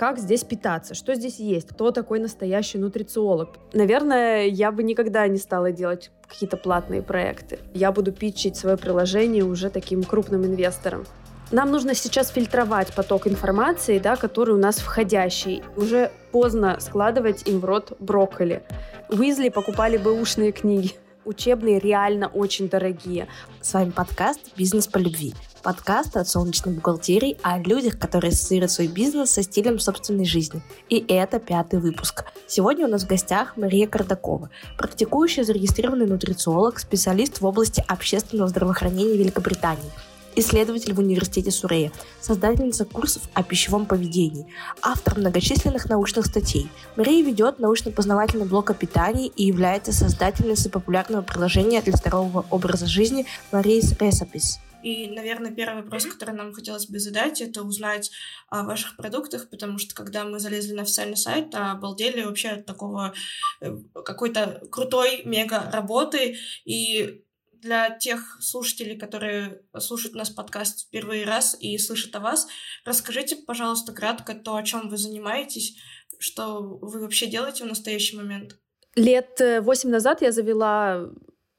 как здесь питаться, что здесь есть, кто такой настоящий нутрициолог. Наверное, я бы никогда не стала делать какие-то платные проекты. Я буду питчить свое приложение уже таким крупным инвесторам. Нам нужно сейчас фильтровать поток информации, да, который у нас входящий. Уже поздно складывать им в рот брокколи. Уизли покупали бы ушные книги. Учебные реально очень дорогие. С вами подкаст «Бизнес по любви». Подкаст от солнечной бухгалтерии о людях, которые ассоциируют свой бизнес со стилем собственной жизни. И это пятый выпуск. Сегодня у нас в гостях Мария Кардакова, практикующая зарегистрированный нутрициолог, специалист в области общественного здравоохранения Великобритании – исследователь в университете Сурея, создательница курсов о пищевом поведении, автор многочисленных научных статей. Мария ведет научно-познавательный блог о питании и является создательницей популярного приложения для здорового образа жизни Marie's Recipes. И, наверное, первый вопрос, который нам хотелось бы задать, это узнать о ваших продуктах, потому что когда мы залезли на официальный сайт, обалдели вообще от такого э, какой-то крутой мега работы, и для тех слушателей, которые слушают нас подкаст в первый раз и слышат о вас, расскажите, пожалуйста, кратко то, о чем вы занимаетесь, что вы вообще делаете в настоящий момент. Лет э, восемь назад я завела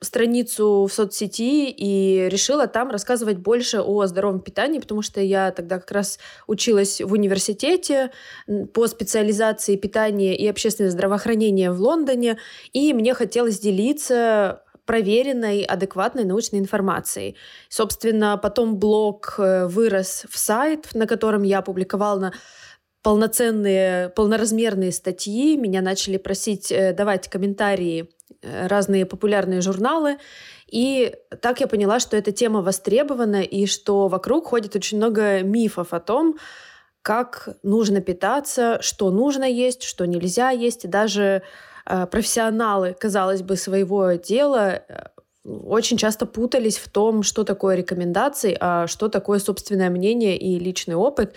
страницу в соцсети и решила там рассказывать больше о здоровом питании, потому что я тогда как раз училась в университете по специализации питания и общественное здравоохранение в Лондоне, и мне хотелось делиться проверенной, адекватной научной информацией. Собственно, потом блог э, вырос в сайт, на котором я публиковала полноценные, полноразмерные статьи. Меня начали просить э, давать комментарии разные популярные журналы. И так я поняла, что эта тема востребована и что вокруг ходит очень много мифов о том, как нужно питаться, что нужно есть, что нельзя есть. И даже Э, профессионалы, казалось бы, своего дела э, очень часто путались в том, что такое рекомендации, а что такое собственное мнение и личный опыт,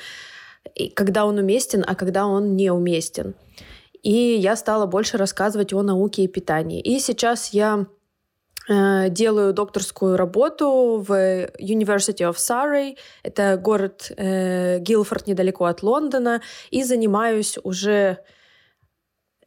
и когда он уместен, а когда он неуместен. И я стала больше рассказывать о науке и питании. И сейчас я э, делаю докторскую работу в University of Surrey, это город э, Гилфорд недалеко от Лондона, и занимаюсь уже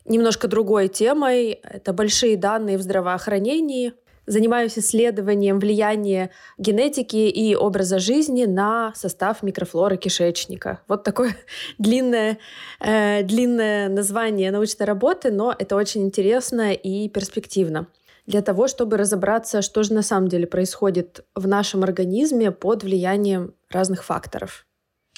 немножко другой темой. Это большие данные в здравоохранении. Занимаюсь исследованием влияния генетики и образа жизни на состав микрофлоры кишечника. Вот такое длинное, э, длинное название научной работы, но это очень интересно и перспективно для того, чтобы разобраться, что же на самом деле происходит в нашем организме под влиянием разных факторов.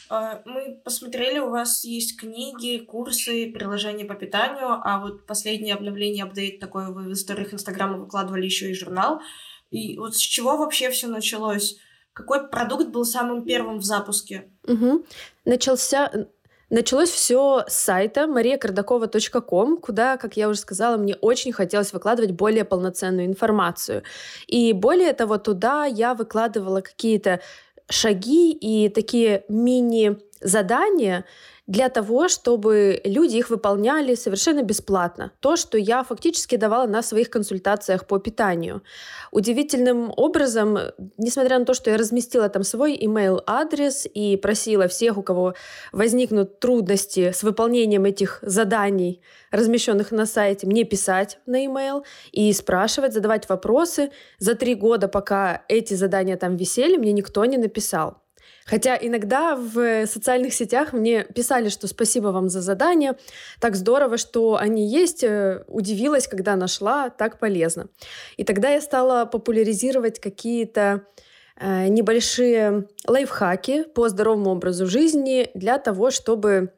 А, мы посмотрели, у вас есть книги, курсы, приложения по питанию, а вот последнее обновление, апдейт такой, вы в историях Инстаграма выкладывали еще и журнал. И вот с чего вообще все началось? Какой продукт был самым первым в запуске? Угу. Начался, Началось все с сайта mariakardakova.com, куда, как я уже сказала, мне очень хотелось выкладывать более полноценную информацию. И более того, туда я выкладывала какие-то шаги и такие мини-задания, для того, чтобы люди их выполняли совершенно бесплатно. То, что я фактически давала на своих консультациях по питанию. Удивительным образом, несмотря на то, что я разместила там свой email адрес и просила всех, у кого возникнут трудности с выполнением этих заданий, размещенных на сайте, мне писать на email и спрашивать, задавать вопросы. За три года, пока эти задания там висели, мне никто не написал. Хотя иногда в социальных сетях мне писали, что спасибо вам за задание, так здорово, что они есть, э, удивилась, когда нашла, так полезно. И тогда я стала популяризировать какие-то э, небольшие лайфхаки по здоровому образу жизни для того, чтобы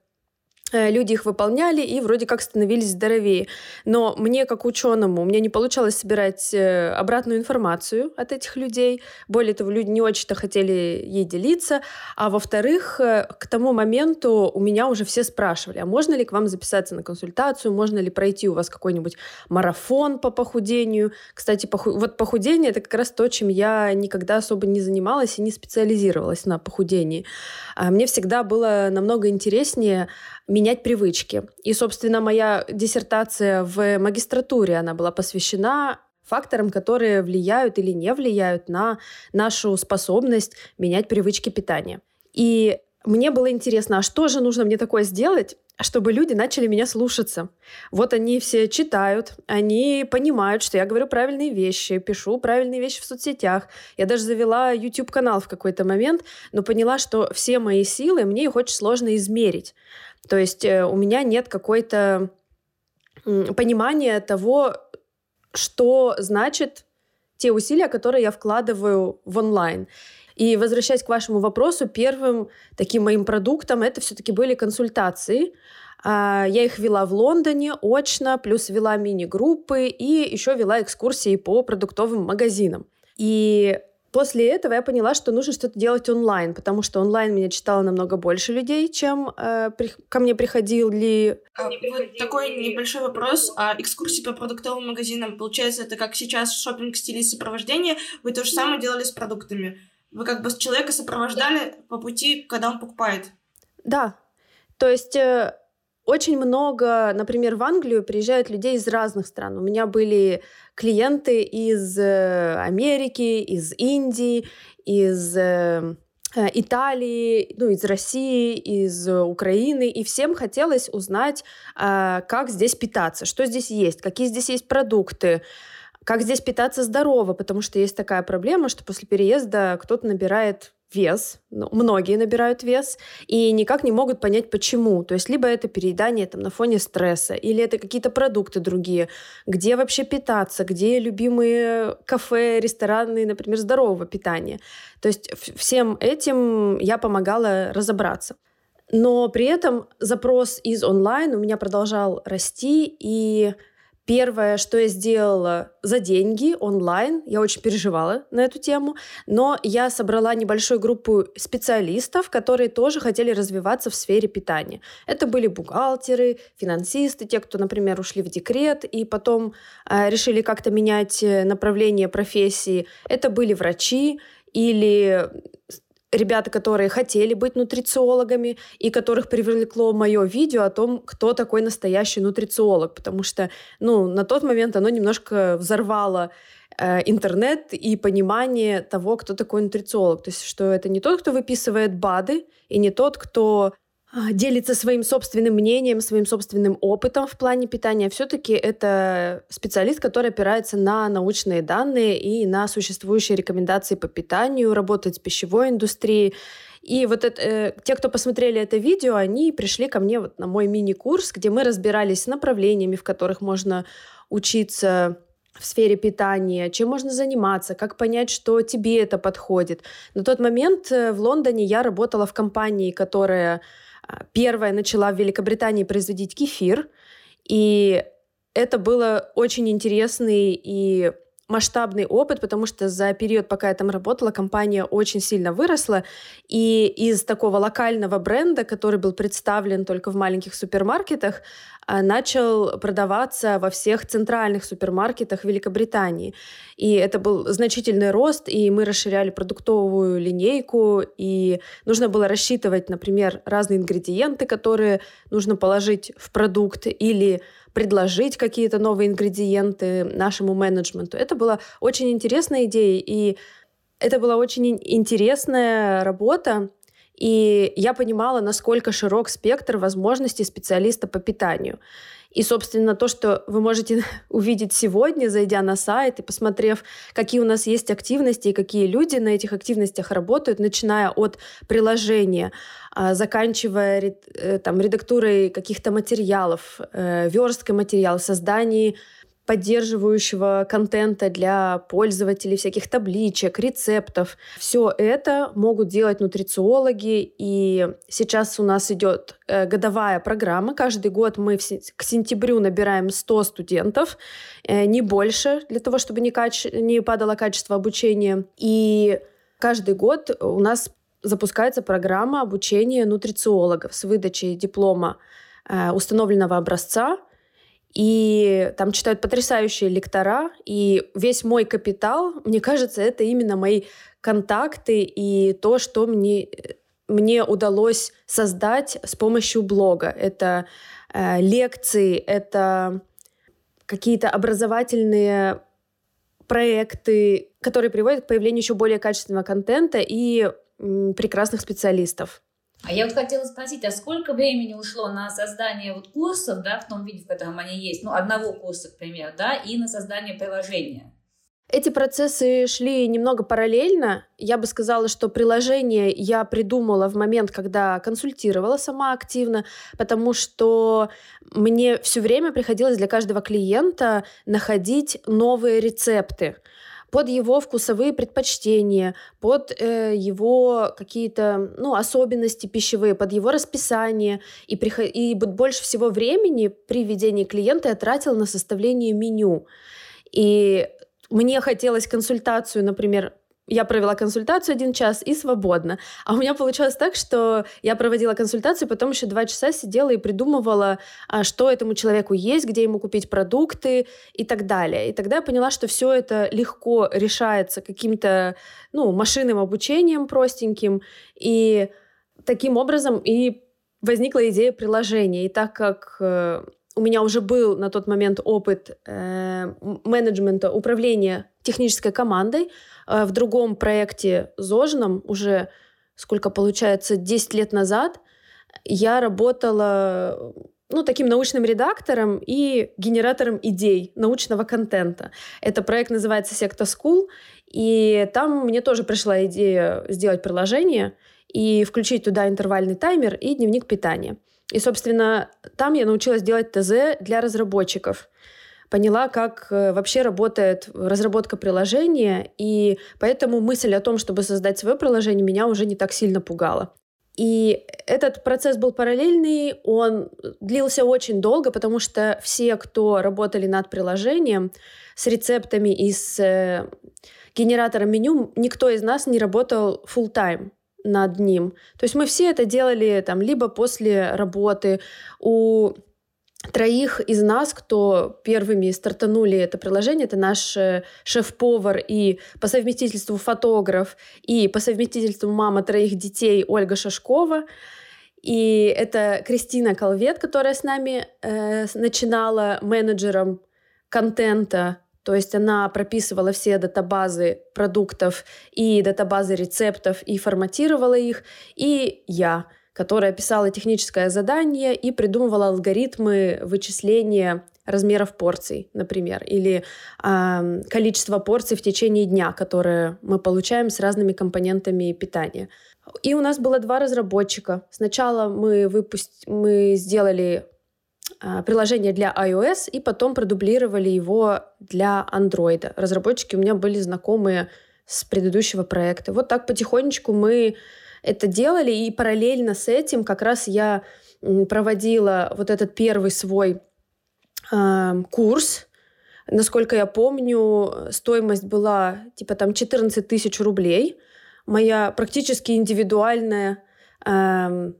люди их выполняли и вроде как становились здоровее. Но мне, как ученому, меня не получалось собирать э, обратную информацию от этих людей. Более того, люди не очень-то хотели ей делиться. А во-вторых, э, к тому моменту у меня уже все спрашивали, а можно ли к вам записаться на консультацию, можно ли пройти у вас какой-нибудь марафон по похудению. Кстати, поху... вот похудение — это как раз то, чем я никогда особо не занималась и не специализировалась на похудении. А мне всегда было намного интереснее менять привычки. И, собственно, моя диссертация в магистратуре, она была посвящена факторам, которые влияют или не влияют на нашу способность менять привычки питания. И мне было интересно, а что же нужно мне такое сделать, чтобы люди начали меня слушаться. Вот они все читают, они понимают, что я говорю правильные вещи, пишу правильные вещи в соцсетях. Я даже завела YouTube-канал в какой-то момент, но поняла, что все мои силы, мне их очень сложно измерить. То есть э, у меня нет какой-то понимания того, что значит те усилия, которые я вкладываю в онлайн. И возвращаясь к вашему вопросу, первым таким моим продуктом это все-таки были консультации. А, я их вела в Лондоне очно, плюс вела мини-группы и еще вела экскурсии по продуктовым магазинам. И После этого я поняла, что нужно что-то делать онлайн, потому что онлайн меня читало намного больше людей, чем э, при, ко мне приходили. А, вот такой небольшой вопрос. А экскурсии по продуктовым магазинам, получается, это как сейчас шопинг стиле сопровождения, вы то же самое делали с продуктами? Вы как бы человека сопровождали по пути, когда он покупает? Да. То есть э, очень много, например, в Англию приезжают людей из разных стран. У меня были клиенты из э, Америки, из Индии, из э, Италии, ну, из России, из Украины, и всем хотелось узнать, как здесь питаться, что здесь есть, какие здесь есть продукты, как здесь питаться здорово, потому что есть такая проблема, что после переезда кто-то набирает вес, ну, многие набирают вес, и никак не могут понять, почему. То есть либо это переедание там, на фоне стресса, или это какие-то продукты другие, где вообще питаться, где любимые кафе, рестораны, например, здорового питания. То есть всем этим я помогала разобраться. Но при этом запрос из онлайн у меня продолжал расти, и Первое, что я сделала за деньги онлайн, я очень переживала на эту тему, но я собрала небольшую группу специалистов, которые тоже хотели развиваться в сфере питания. Это были бухгалтеры, финансисты, те, кто, например, ушли в декрет и потом э, решили как-то менять э, направление профессии. Это были врачи или ребята, которые хотели быть нутрициологами и которых привлекло мое видео о том, кто такой настоящий нутрициолог, потому что, ну, на тот момент оно немножко взорвало э, интернет и понимание того, кто такой нутрициолог. То есть, что это не тот, кто выписывает БАДы, и не тот, кто делится своим собственным мнением, своим собственным опытом в плане питания. Все-таки это специалист, который опирается на научные данные и на существующие рекомендации по питанию, работает с пищевой индустрией. И вот это, э, те, кто посмотрели это видео, они пришли ко мне вот на мой мини-курс, где мы разбирались с направлениями, в которых можно учиться в сфере питания, чем можно заниматься, как понять, что тебе это подходит. На тот момент э, в Лондоне я работала в компании, которая Первая начала в Великобритании производить кефир, и это было очень интересный и масштабный опыт, потому что за период, пока я там работала, компания очень сильно выросла, и из такого локального бренда, который был представлен только в маленьких супермаркетах, а, начал продаваться во всех центральных супермаркетах Великобритании. И это был значительный рост, и мы расширяли продуктовую линейку, и нужно было рассчитывать, например, разные ингредиенты, которые нужно положить в продукт, или предложить какие-то новые ингредиенты нашему менеджменту. Это была очень интересная идея, и это была очень интересная работа, и я понимала, насколько широк спектр возможностей специалиста по питанию. И, собственно, то, что вы можете увидеть сегодня, зайдя на сайт и посмотрев, какие у нас есть активности и какие люди на этих активностях работают, начиная от приложения, заканчивая э, там, редактурой каких-то материалов, э, версткой материалов, созданием поддерживающего контента для пользователей, всяких табличек, рецептов. Все это могут делать нутрициологи, и сейчас у нас идет э, годовая программа. Каждый год мы к сентябрю набираем 100 студентов, не больше, для того, чтобы не, каче... не падало качество обучения. И каждый год у нас запускается программа обучения нутрициологов с выдачей диплома э, установленного образца – и там читают потрясающие лектора, и весь мой капитал, мне кажется, это именно мои контакты и то, что мне, мне удалось создать с помощью блога. Это э, лекции, это какие-то образовательные проекты, которые приводят к появлению еще более качественного контента и прекрасных специалистов А я вот хотела спросить, а сколько времени ушло на создание вот курсов, да, в том виде, в котором они есть, ну, одного курса, к примеру, да, и на создание приложения? Эти процессы шли немного параллельно. Я бы сказала, что приложение я придумала в момент, когда консультировала сама активно, потому что мне все время приходилось для каждого клиента находить новые рецепты под его вкусовые предпочтения, под э, его какие-то ну, особенности пищевые, под его расписание. И, приход... и больше всего времени при ведении клиента я тратила на составление меню. И мне хотелось консультацию, например, я провела консультацию один час и свободно. А у меня получалось так, что я проводила консультацию, потом еще два часа сидела и придумывала, а, что этому человеку есть, где ему купить продукты и так далее. И тогда я поняла, что все это легко решается каким-то ну, машинным обучением простеньким. И таким образом и возникла идея приложения. И так как э, у меня уже был на тот момент опыт э, менеджмента, управления технической командой в другом проекте ЗОЖном уже, сколько получается, 10 лет назад. Я работала ну, таким научным редактором и генератором идей научного контента. Это проект называется Secta School, и там мне тоже пришла идея сделать приложение и включить туда интервальный таймер и дневник питания. И, собственно, там я научилась делать ТЗ для разработчиков. Поняла, как э, вообще работает разработка приложения, и поэтому мысль о том, чтобы создать свое приложение, меня уже не так сильно пугала. И этот процесс был параллельный, он длился очень долго, потому что все, кто работали над приложением с рецептами и с э, генератором меню, никто из нас не работал full time над ним. То есть мы все это делали там либо после работы. У троих из нас, кто первыми стартанули это приложение, это наш э, шеф-повар и по совместительству фотограф, и по совместительству мама троих детей Ольга Шашкова. И это Кристина Колвет, которая с нами э, начинала менеджером контента то есть она прописывала все датабазы продуктов и датабазы рецептов и форматировала их. И я, которая писала техническое задание и придумывала алгоритмы вычисления размеров порций, например, или э, количество порций в течение дня, которые мы получаем с разными компонентами питания. И у нас было два разработчика. Сначала мы, выпуст... мы сделали а, приложение для iOS и потом продублировали его для Android. Разработчики у меня были знакомые с предыдущего проекта. Вот так потихонечку мы это делали, и параллельно с этим как раз я проводила вот этот первый свой э, курс. Насколько я помню, стоимость была типа там 14 тысяч рублей. Моя практически индивидуальная э,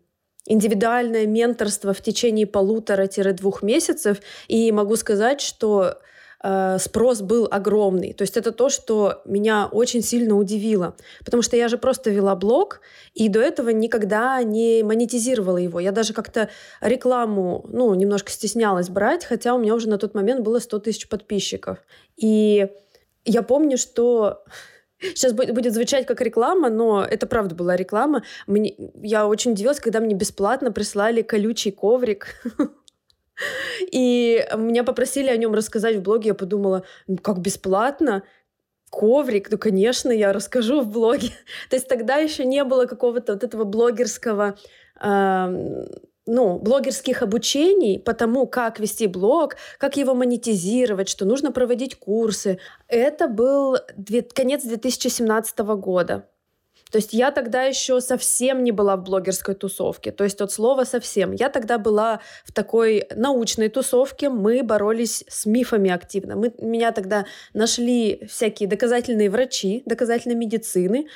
индивидуальное менторство в течение полутора-двух месяцев, и могу сказать, что э, спрос был огромный. То есть это то, что меня очень сильно удивило. Потому что я же просто вела блог, и до этого никогда не монетизировала его. Я даже как-то рекламу, ну, немножко стеснялась брать, хотя у меня уже на тот момент было 100 тысяч подписчиков. И я помню, что Сейчас будет звучать как реклама, но это правда была реклама. Мне, я очень удивилась, когда мне бесплатно прислали колючий коврик. И меня попросили о нем рассказать в блоге. Я подумала, ну как бесплатно? Коврик, ну, конечно, я расскажу в блоге. То есть тогда еще не было какого-то вот этого блогерского ну, блогерских обучений по тому, как вести блог, как его монетизировать, что нужно проводить курсы. Это был конец 2017 года. То есть я тогда еще совсем не была в блогерской тусовке. То есть от слова совсем. Я тогда была в такой научной тусовке. Мы боролись с мифами активно. Мы, меня тогда нашли всякие доказательные врачи, доказательной медицины,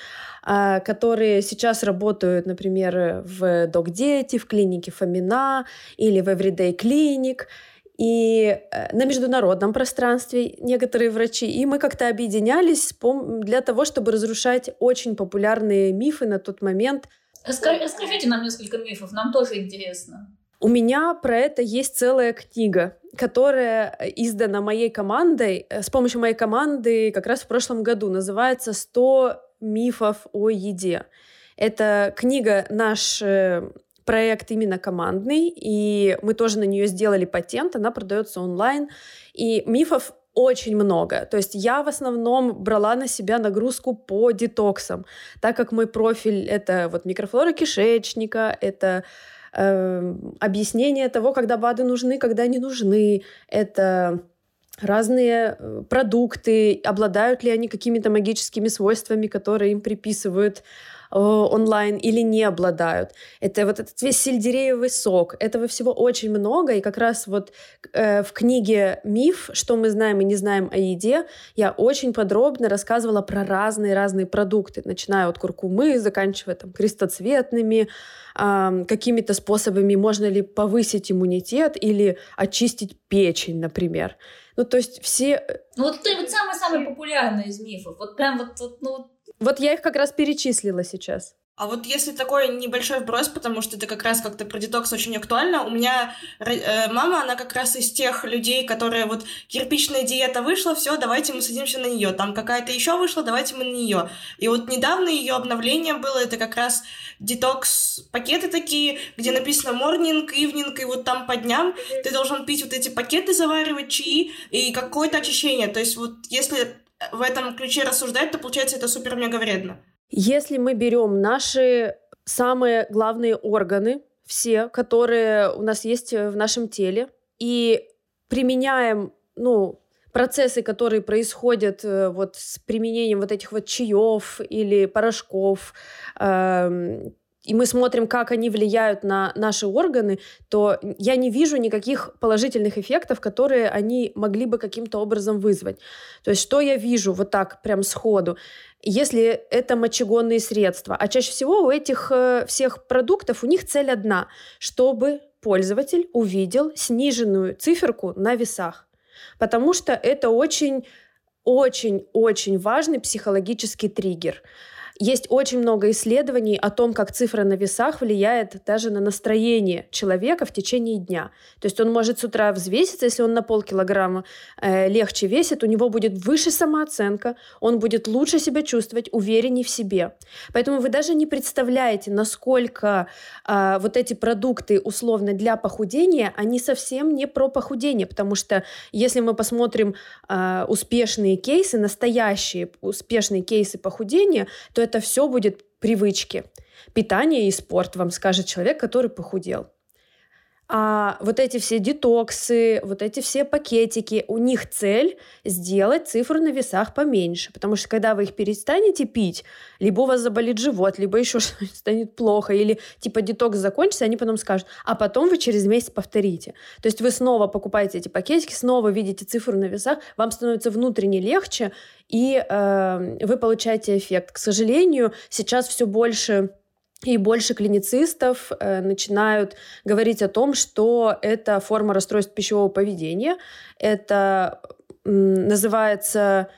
а, которые сейчас работают, например, в Док-Дети, в клинике Фомина или в Everyday Clinic и э, на международном пространстве некоторые врачи. И мы как-то объединялись для того, чтобы разрушать очень популярные мифы на тот момент. Расскажите нам несколько мифов, нам тоже интересно. У меня про это есть целая книга, которая издана моей командой, э, с помощью моей команды как раз в прошлом году. Называется «100 мифов о еде». Это книга наш э, проект именно командный, и мы тоже на нее сделали патент, она продается онлайн, и мифов очень много. То есть я в основном брала на себя нагрузку по детоксам, так как мой профиль — это вот микрофлора кишечника, это э, объяснение того, когда БАДы нужны, когда не нужны, это разные э, продукты, обладают ли они какими-то магическими свойствами, которые им приписывают онлайн или не обладают. Это вот этот весь сельдереевый сок. Этого всего очень много. И как раз вот э, в книге «Миф. Что мы знаем и не знаем о еде» я очень подробно рассказывала про разные-разные продукты, начиная от куркумы, заканчивая там крестоцветными, э, какими-то способами можно ли повысить иммунитет или очистить печень, например. Ну, то есть все... Э, ну, вот это вот самый-самый популярный из мифов. Вот прям вот, вот ну, вот я их как раз перечислила сейчас. А вот если такой небольшой вброс, потому что это как раз как-то про детокс очень актуально, у меня э, мама, она как раз из тех людей, которые вот кирпичная диета вышла, все, давайте мы садимся на нее. Там какая-то еще вышла, давайте мы на нее. И вот недавно ее обновление было, это как раз детокс пакеты такие, где написано morning, evening, и вот там по дням ты должен пить вот эти пакеты, заваривать чаи и какое-то очищение. То есть вот если в этом ключе рассуждать, то получается это супер-мега вредно. Если мы берем наши самые главные органы, все, которые у нас есть в нашем теле, и применяем, ну, процессы, которые происходят э, вот с применением вот этих вот чаев или порошков, э, и мы смотрим, как они влияют на наши органы, то я не вижу никаких положительных эффектов, которые они могли бы каким-то образом вызвать. То есть что я вижу вот так прям сходу? Если это мочегонные средства, а чаще всего у этих э, всех продуктов у них цель одна, чтобы пользователь увидел сниженную циферку на весах. Потому что это очень очень-очень важный психологический триггер. Есть очень много исследований о том, как цифра на весах влияет даже на настроение человека в течение дня. То есть он может с утра взвеситься, если он на полкилограмма э, легче весит, у него будет выше самооценка, он будет лучше себя чувствовать, увереннее в себе. Поэтому вы даже не представляете, насколько э, вот эти продукты условно для похудения, они совсем не про похудение, потому что если мы посмотрим э, успешные кейсы, настоящие успешные кейсы похудения, то это все будет привычки. Питание и спорт, вам скажет человек, который похудел. А вот эти все детоксы, вот эти все пакетики, у них цель сделать цифру на весах поменьше. Потому что когда вы их перестанете пить, либо у вас заболит живот, либо еще что-нибудь станет плохо, или типа детокс закончится, они потом скажут, а потом вы через месяц повторите. То есть вы снова покупаете эти пакетики, снова видите цифру на весах, вам становится внутренне легче, и э, вы получаете эффект. К сожалению, сейчас все больше и больше клиницистов э, начинают говорить о том, что это форма расстройств пищевого поведения. Это называется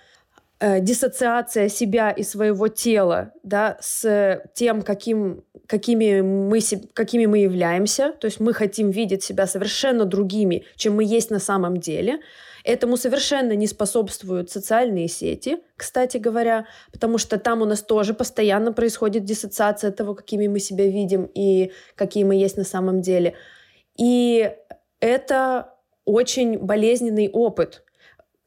э, диссоциация себя и своего тела да, с тем, каким, какими, мы, какими мы являемся. То есть мы хотим видеть себя совершенно другими, чем мы есть на самом деле. Этому совершенно не способствуют социальные сети, кстати говоря, потому что там у нас тоже постоянно происходит диссоциация того, какими мы себя видим и какие мы есть на самом деле. И это очень болезненный опыт.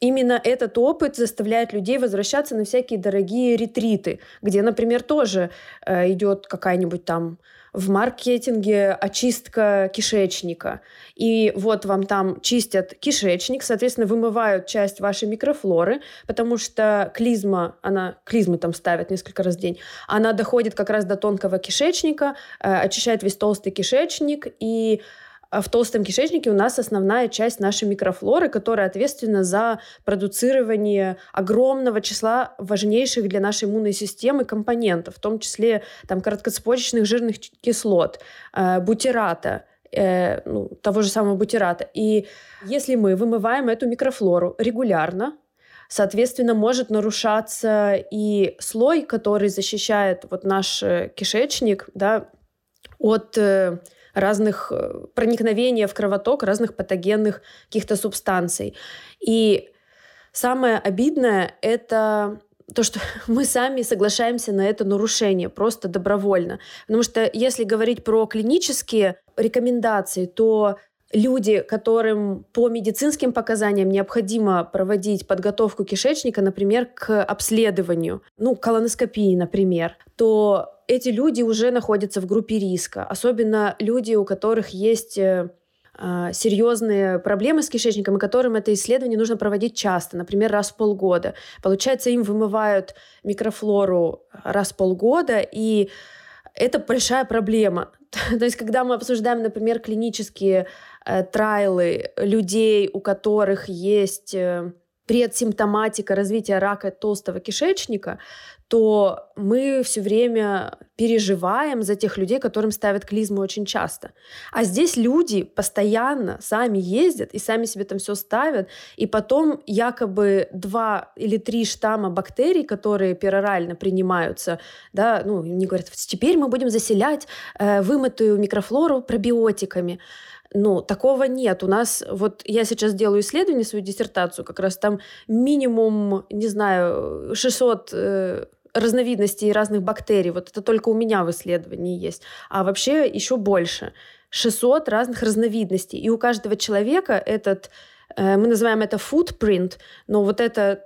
Именно этот опыт заставляет людей возвращаться на всякие дорогие ретриты, где, например, тоже э, идет какая-нибудь там в маркетинге очистка кишечника. И вот вам там чистят кишечник, соответственно, вымывают часть вашей микрофлоры, потому что клизма, она, клизмы там ставят несколько раз в день, она доходит как раз до тонкого кишечника, э, очищает весь толстый кишечник, и в толстом кишечнике у нас основная часть нашей микрофлоры, которая ответственна за продуцирование огромного числа важнейших для нашей иммунной системы компонентов, в том числе там, короткоцепочечных жирных кислот, э, бутирата, э, ну, того же самого бутирата. И если мы вымываем эту микрофлору регулярно, соответственно, может нарушаться и слой, который защищает вот наш э, кишечник да, от э, разных э, проникновения в кровоток разных патогенных каких-то субстанций. И самое обидное — это то, что мы сами соглашаемся на это нарушение просто добровольно. Потому что если говорить про клинические рекомендации, то люди, которым по медицинским показаниям необходимо проводить подготовку кишечника, например, к обследованию, ну, колоноскопии, например, то эти люди уже находятся в группе риска. Особенно люди, у которых есть э, а, серьезные проблемы с кишечником, и которым это исследование нужно проводить часто, например, раз в полгода. Получается, им вымывают микрофлору раз в полгода, и это большая проблема. То есть, когда мы обсуждаем, например, клинические э, трайлы людей, у которых есть э, предсимптоматика развития рака толстого кишечника, то мы все время переживаем за тех людей, которым ставят клизму очень часто. А здесь люди постоянно сами ездят и сами себе там все ставят, и потом якобы два или три штамма бактерий, которые перорально принимаются, да, ну, они говорят, теперь мы будем заселять э, вымытую микрофлору пробиотиками. Ну, такого нет. У нас, вот я сейчас делаю исследование, свою диссертацию, как раз там минимум, не знаю, 600 э, разновидностей разных бактерий. Вот это только у меня в исследовании есть. А вообще еще больше. 600 разных разновидностей. И у каждого человека этот, э, мы называем это footprint, но вот это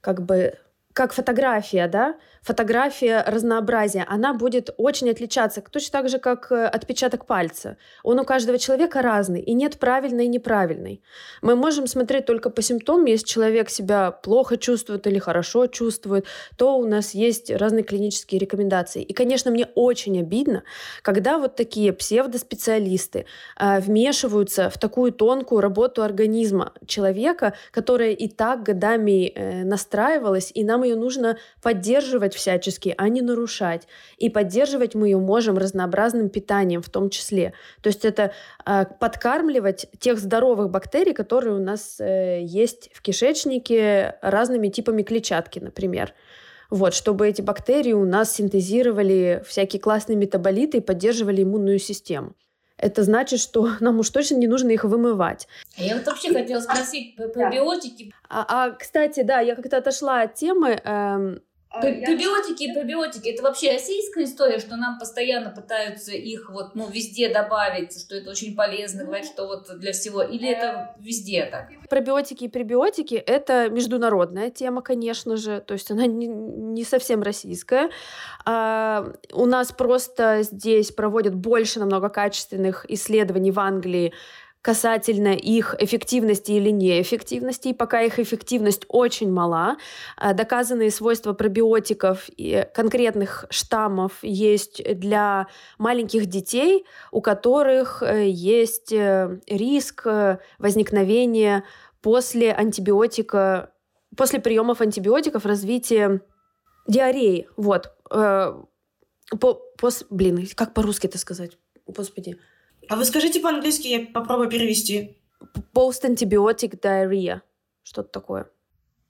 как бы как фотография, да, фотография разнообразия, она будет очень отличаться, точно так же, как э, отпечаток пальца. Он у каждого человека разный, и нет правильной и неправильной. Мы можем смотреть только по симптомам, если человек себя плохо чувствует или хорошо чувствует, то у нас есть разные клинические рекомендации. И, конечно, мне очень обидно, когда вот такие псевдоспециалисты э, вмешиваются в такую тонкую работу организма человека, которая и так годами э, настраивалась, и нам ее нужно поддерживать всячески, а не нарушать. И поддерживать мы ее можем разнообразным питанием в том числе. То есть это э, подкармливать тех здоровых бактерий, которые у нас э, есть в кишечнике разными типами клетчатки, например. Вот, чтобы эти бактерии у нас синтезировали всякие классные метаболиты и поддерживали иммунную систему это значит, что нам уж точно не нужно их вымывать. А я вот вообще хотела спросить про пробиотики. А, а, кстати, да, я как-то отошла от темы. Эм, Пробиотики и пробиотики это вообще российская история, что нам постоянно пытаются их вот ну везде добавить, что это очень полезно, говорят, что вот для всего, или это везде так? Пробиотики и пребиотики это международная тема, конечно же, то есть она не, не совсем российская. А, у нас просто здесь проводят больше намного качественных исследований в Англии касательно их эффективности или неэффективности. И пока их эффективность очень мала, а, доказанные свойства пробиотиков и конкретных штаммов есть для маленьких детей, у которых э, есть э, риск э, возникновения после антибиотика, после приемов антибиотиков развития диареи. Вот. По, пос, блин, как по-русски это сказать? Господи. А вы скажите по-английски, я попробую перевести. Post-antibiotic diarrhea. Что-то такое.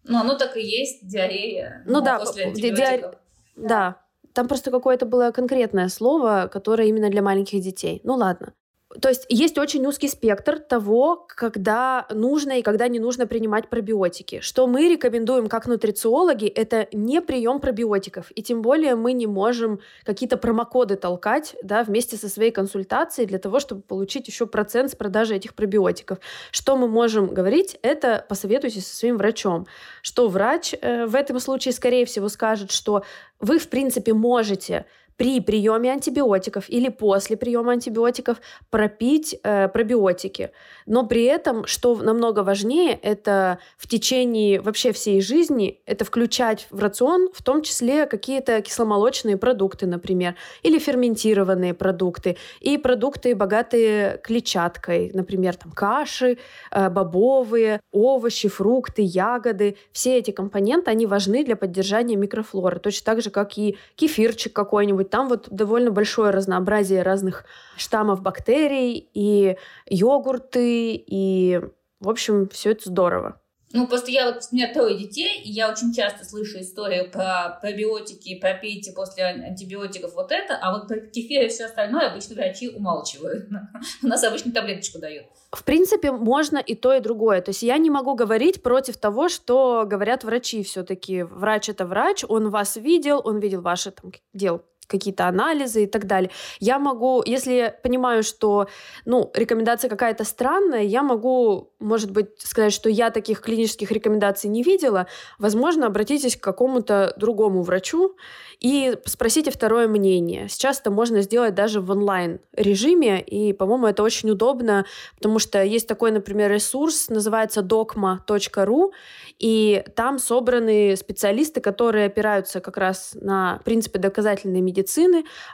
Ну, оно так и есть, диарея. Ну, ну да, после диар... да. Там просто какое-то было конкретное слово, которое именно для маленьких детей. Ну ладно. То есть есть очень узкий спектр того, когда нужно и когда не нужно принимать пробиотики. Что мы рекомендуем как нутрициологи, это не прием пробиотиков. И тем более мы не можем какие-то промокоды толкать да, вместе со своей консультацией для того, чтобы получить еще процент с продажи этих пробиотиков. Что мы можем говорить, это посоветуйтесь со своим врачом. Что врач э, в этом случае, скорее всего, скажет, что вы, в принципе, можете при приеме антибиотиков или после приема антибиотиков пропить э, пробиотики. Но при этом, что намного важнее, это в течение вообще всей жизни, это включать в рацион в том числе какие-то кисломолочные продукты, например, или ферментированные продукты, и продукты, богатые клетчаткой, например, там каши, э, бобовые, овощи, фрукты, ягоды. Все эти компоненты, они важны для поддержания микрофлоры, точно так же, как и кефирчик какой-нибудь, там вот довольно большое разнообразие разных штаммов бактерий и йогурты, и, в общем, все это здорово. Ну, просто я вот, у меня трое детей, и я очень часто слышу историю про пробиотики, про пейте после антибиотиков вот это, а вот про кефир и все остальное обычно врачи умалчивают. У нас обычно таблеточку дают. В принципе, можно и то, и другое. То есть я не могу говорить против того, что говорят врачи все-таки. Врач — это врач, он вас видел, он видел ваши там, дел какие-то анализы и так далее. Я могу, если я понимаю, что, ну, рекомендация какая-то странная, я могу, может быть, сказать, что я таких клинических рекомендаций не видела. Возможно, обратитесь к какому-то другому врачу и спросите второе мнение. Сейчас это можно сделать даже в онлайн-режиме, и, по-моему, это очень удобно, потому что есть такой, например, ресурс, называется dogma.ru, и там собраны специалисты, которые опираются как раз на принципы доказательной медицины.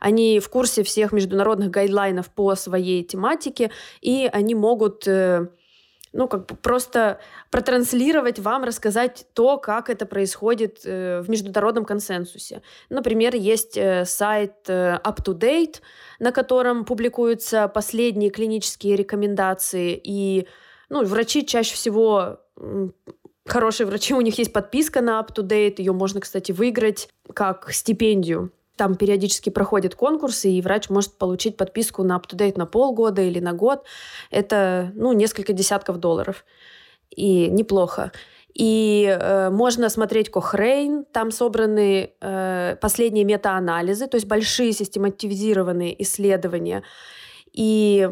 Они в курсе всех международных гайдлайнов по своей тематике, и они могут э, ну, как бы просто протранслировать вам, рассказать то, как это происходит э, в международном консенсусе. Например, есть э, сайт UpToDate, на котором публикуются последние клинические рекомендации, и ну, врачи чаще всего хорошие врачи, у них есть подписка на UpToDate, ее можно, кстати, выиграть как стипендию. Там периодически проходят конкурсы, и врач может получить подписку на UpToDate на полгода или на год. Это, ну, несколько десятков долларов. И неплохо. И э, можно смотреть Кохрейн, там собраны э, последние метаанализы, то есть большие систематизированные исследования. И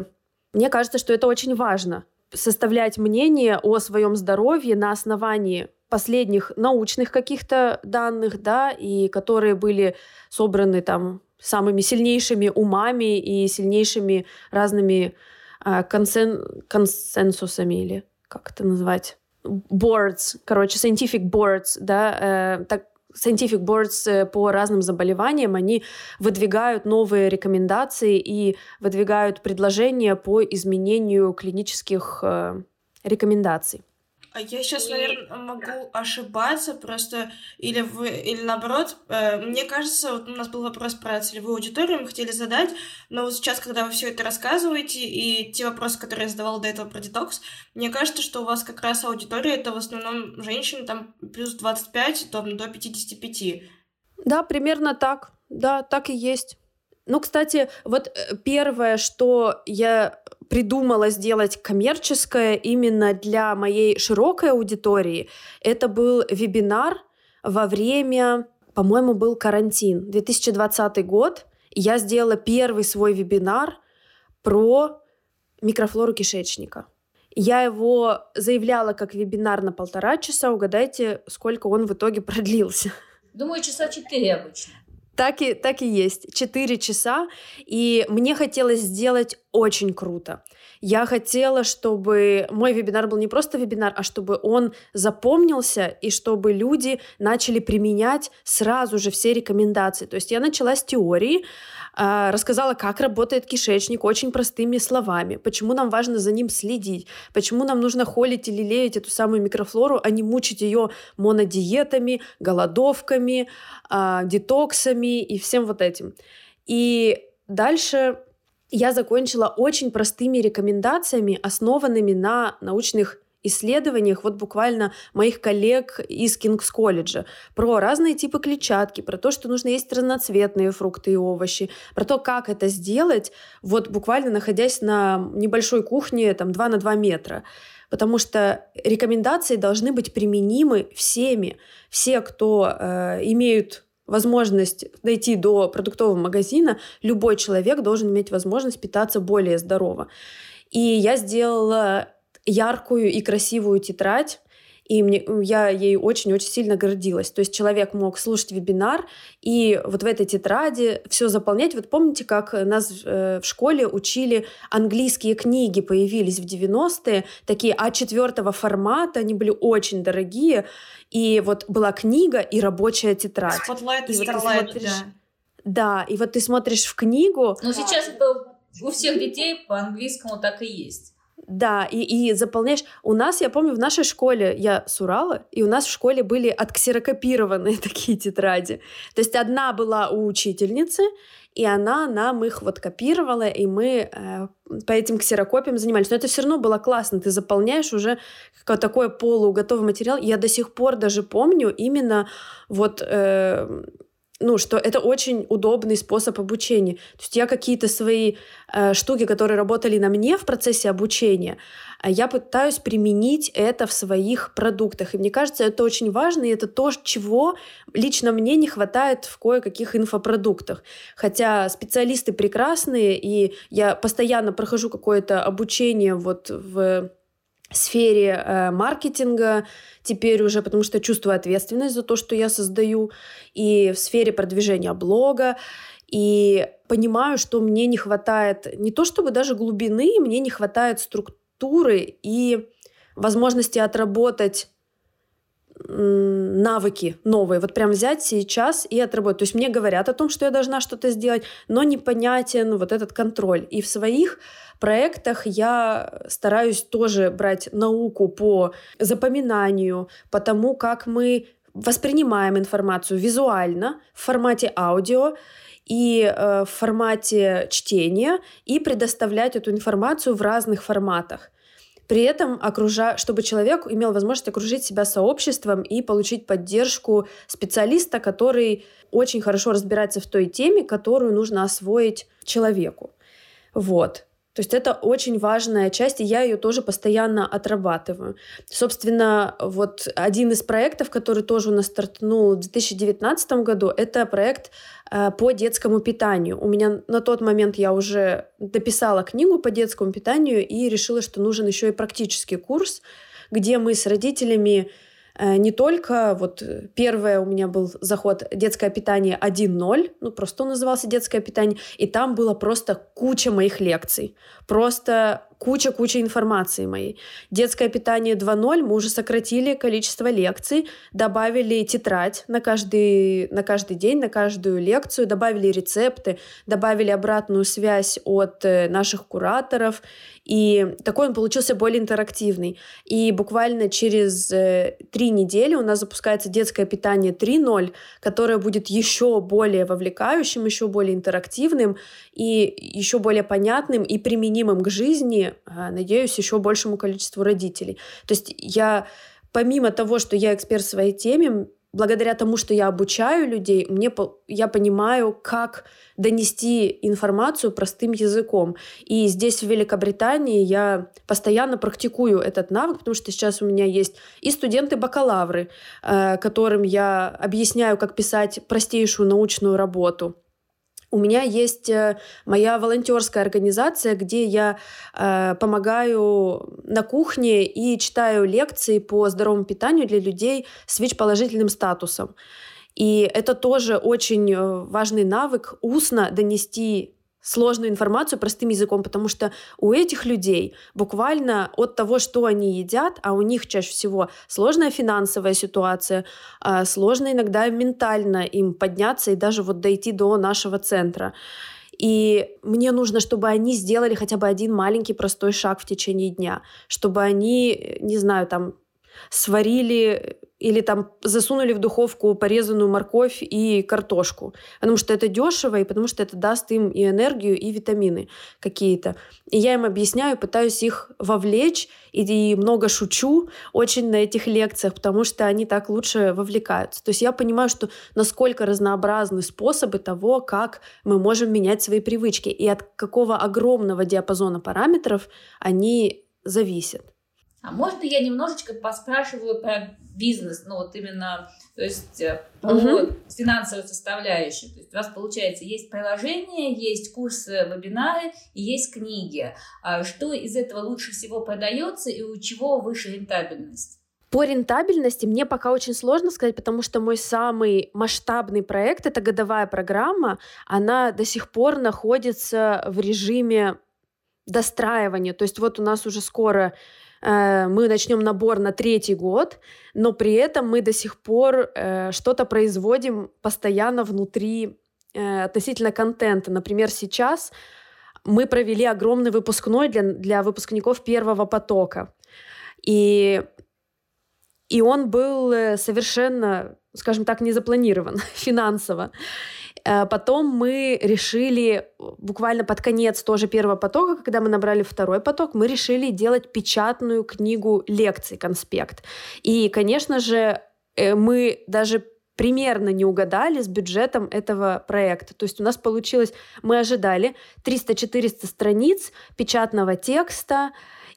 мне кажется, что это очень важно составлять мнение о своем здоровье на основании последних научных каких-то данных, да, и которые были собраны там самыми сильнейшими умами и сильнейшими разными э, консен... консенсусами или как это назвать? Boards, короче, scientific boards, да, э, так, scientific boards э, по разным заболеваниям, они выдвигают новые рекомендации и выдвигают предложения по изменению клинических э, рекомендаций. А я сейчас, наверное, могу ошибаться просто, или вы, или наоборот, э, мне кажется, вот у нас был вопрос про целевую аудиторию, мы хотели задать, но вот сейчас, когда вы все это рассказываете, и те вопросы, которые я задавала до этого про детокс, мне кажется, что у вас как раз аудитория это в основном женщины, там, плюс 25, там, до 55. Да, примерно так. Да, так и есть. Ну, кстати, вот э, первое, что я придумала сделать коммерческое именно для моей широкой аудитории, это был вебинар во время, по-моему, был карантин, 2020 год. Я сделала первый свой вебинар про микрофлору кишечника. Я его заявляла как вебинар на полтора часа. Угадайте, сколько он в итоге продлился. Думаю, часа четыре обычно. Так и, так и есть. Четыре часа. И мне хотелось сделать очень круто. Я хотела, чтобы мой вебинар был не просто вебинар, а чтобы он запомнился и чтобы люди начали применять сразу же все рекомендации. То есть я начала с теории, рассказала, как работает кишечник очень простыми словами, почему нам важно за ним следить, почему нам нужно холить или леять эту самую микрофлору, а не мучить ее монодиетами, голодовками, а, детоксами и всем вот этим. И дальше я закончила очень простыми рекомендациями, основанными на научных исследованиях вот буквально моих коллег из Кингс колледжа про разные типы клетчатки, про то, что нужно есть разноцветные фрукты и овощи, про то, как это сделать, вот буквально находясь на небольшой кухне там 2 на 2 метра. Потому что рекомендации должны быть применимы всеми. Все, кто э, имеют возможность дойти до продуктового магазина, любой человек должен иметь возможность питаться более здорово. И я сделала яркую и красивую тетрадь, и мне, я ей очень-очень сильно гордилась. То есть человек мог слушать вебинар и вот в этой тетради все заполнять. Вот помните, как нас э, в школе учили английские книги, появились в 90-е, такие А4 формата, они были очень дорогие. И вот была книга и рабочая тетрадь. Spotlight и, и Starlight, вот да. Да, и вот ты смотришь в книгу. Но сейчас это у всех детей по английскому так и есть. Да, и, и заполняешь. У нас, я помню, в нашей школе, я с Урала, и у нас в школе были отксерокопированные такие тетради. То есть одна была у учительницы, и она нам их вот копировала, и мы э, по этим ксерокопиям занимались. Но это все равно было классно, ты заполняешь уже такой полуготовый материал. Я до сих пор даже помню именно вот... Э, ну, что это очень удобный способ обучения. То есть я какие-то свои э, штуки, которые работали на мне в процессе обучения, э, я пытаюсь применить это в своих продуктах. И мне кажется, это очень важно, и это то, чего лично мне не хватает в кое-каких инфопродуктах. Хотя специалисты прекрасные, и я постоянно прохожу какое-то обучение вот в сфере э, маркетинга теперь уже, потому что чувствую ответственность за то, что я создаю, и в сфере продвижения блога, и понимаю, что мне не хватает не то чтобы даже глубины, мне не хватает структуры и возможности отработать навыки новые, вот прям взять сейчас и отработать. То есть мне говорят о том, что я должна что-то сделать, но непонятен вот этот контроль. И в своих проектах я стараюсь тоже брать науку по запоминанию, по тому, как мы воспринимаем информацию визуально в формате аудио и э, в формате чтения и предоставлять эту информацию в разных форматах при этом окружа... чтобы человек имел возможность окружить себя сообществом и получить поддержку специалиста, который очень хорошо разбирается в той теме, которую нужно освоить человеку. Вот. То есть это очень важная часть, и я ее тоже постоянно отрабатываю. Собственно, вот один из проектов, который тоже у нас стартанул в 2019 году, это проект э, по детскому питанию. У меня на тот момент я уже дописала книгу по детскому питанию и решила, что нужен еще и практический курс, где мы с родителями не только вот э, первое у меня был заход детское питание 1.0, ну просто он назывался детское питание, и там было просто куча моих лекций, просто куча-куча информации моей. Детское питание 2.0 мы уже сократили количество лекций, добавили тетрадь на каждый, на каждый день, на каждую лекцию, добавили рецепты, добавили обратную связь от э, наших кураторов, и такой он получился более интерактивный. И буквально через э, три недели у нас запускается детское питание 3.0, которое будет еще более вовлекающим, еще более интерактивным и еще более понятным и применимым к жизни, а, надеюсь, еще большему количеству родителей. То есть я помимо того, что я эксперт в своей теме, благодаря тому, что я обучаю людей, мне, я понимаю, как донести информацию простым языком. И здесь, в Великобритании, я постоянно практикую этот навык, потому что сейчас у меня есть и студенты-бакалавры, э, которым я объясняю, как писать простейшую научную работу. У меня есть э, моя волонтерская организация, где я э, помогаю на кухне и читаю лекции по здоровому питанию для людей с ВИЧ-положительным статусом. И это тоже очень э, важный навык устно донести сложную информацию простым языком, потому что у этих людей буквально от того, что они едят, а у них чаще всего сложная финансовая ситуация, а, сложно иногда ментально им подняться и даже вот дойти до нашего центра. И мне нужно, чтобы они сделали хотя бы один маленький простой шаг в течение дня, чтобы они, не знаю, там сварили или там засунули в духовку порезанную морковь и картошку. Потому что это дешево, и потому что это даст им и энергию, и витамины какие-то. И я им объясняю, пытаюсь их вовлечь, и много шучу очень на этих лекциях, потому что они так лучше вовлекаются. То есть я понимаю, что насколько разнообразны способы того, как мы можем менять свои привычки, и от какого огромного диапазона параметров они зависят. А можно я немножечко поспрашиваю про бизнес, ну вот именно, то есть угу. финансовую составляющую. То есть у вас получается есть приложение, есть курсы, вебинары и есть книги. А что из этого лучше всего продается и у чего выше рентабельность? По рентабельности мне пока очень сложно сказать, потому что мой самый масштабный проект, это годовая программа, она до сих пор находится в режиме достраивания. То есть вот у нас уже скоро мы начнем набор на третий год, но при этом мы до сих пор э, что-то производим постоянно внутри э, относительно контента. Например, сейчас мы провели огромный выпускной для, для выпускников первого потока. И, и он был совершенно, скажем так, не запланирован финансово. Э, потом мы решили, буквально под конец тоже первого потока, когда мы набрали второй поток, мы решили делать печатную книгу лекций, конспект. И, конечно же, э, мы даже примерно не угадали с бюджетом этого проекта. То есть у нас получилось, мы ожидали 300-400 страниц печатного текста,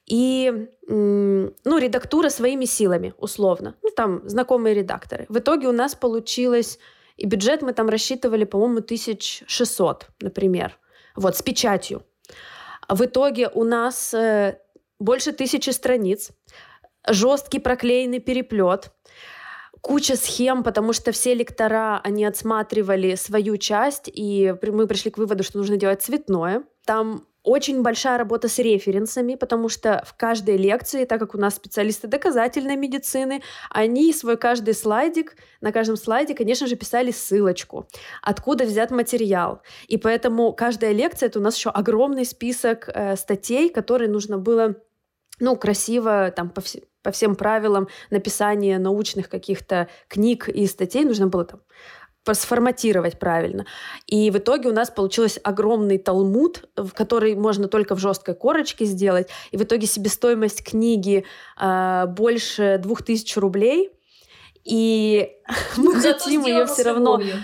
и ну, редактура своими силами, условно. Ну, там знакомые редакторы. В итоге у нас получилось, и бюджет мы там рассчитывали, по-моему, 1600, например. Вот, с печатью. В итоге у нас э, больше тысячи страниц, жесткий проклеенный переплет, куча схем, потому что все лектора, они отсматривали свою часть, и мы пришли к выводу, что нужно делать цветное. Там очень большая работа с референсами, потому что в каждой лекции, так как у нас специалисты доказательной медицины, они свой каждый слайдик, на каждом слайде, конечно же, писали ссылочку, откуда взят материал. И поэтому каждая лекция — это у нас еще огромный список э, статей, которые нужно было ну, красиво, там, по, вс- по всем правилам написания научных каких-то книг и статей нужно было там сформатировать правильно. И в итоге у нас получился огромный талмуд, который можно только в жесткой корочке сделать. И в итоге себестоимость книги э, больше двух тысяч рублей. И мы хотим ее все равно... Любовью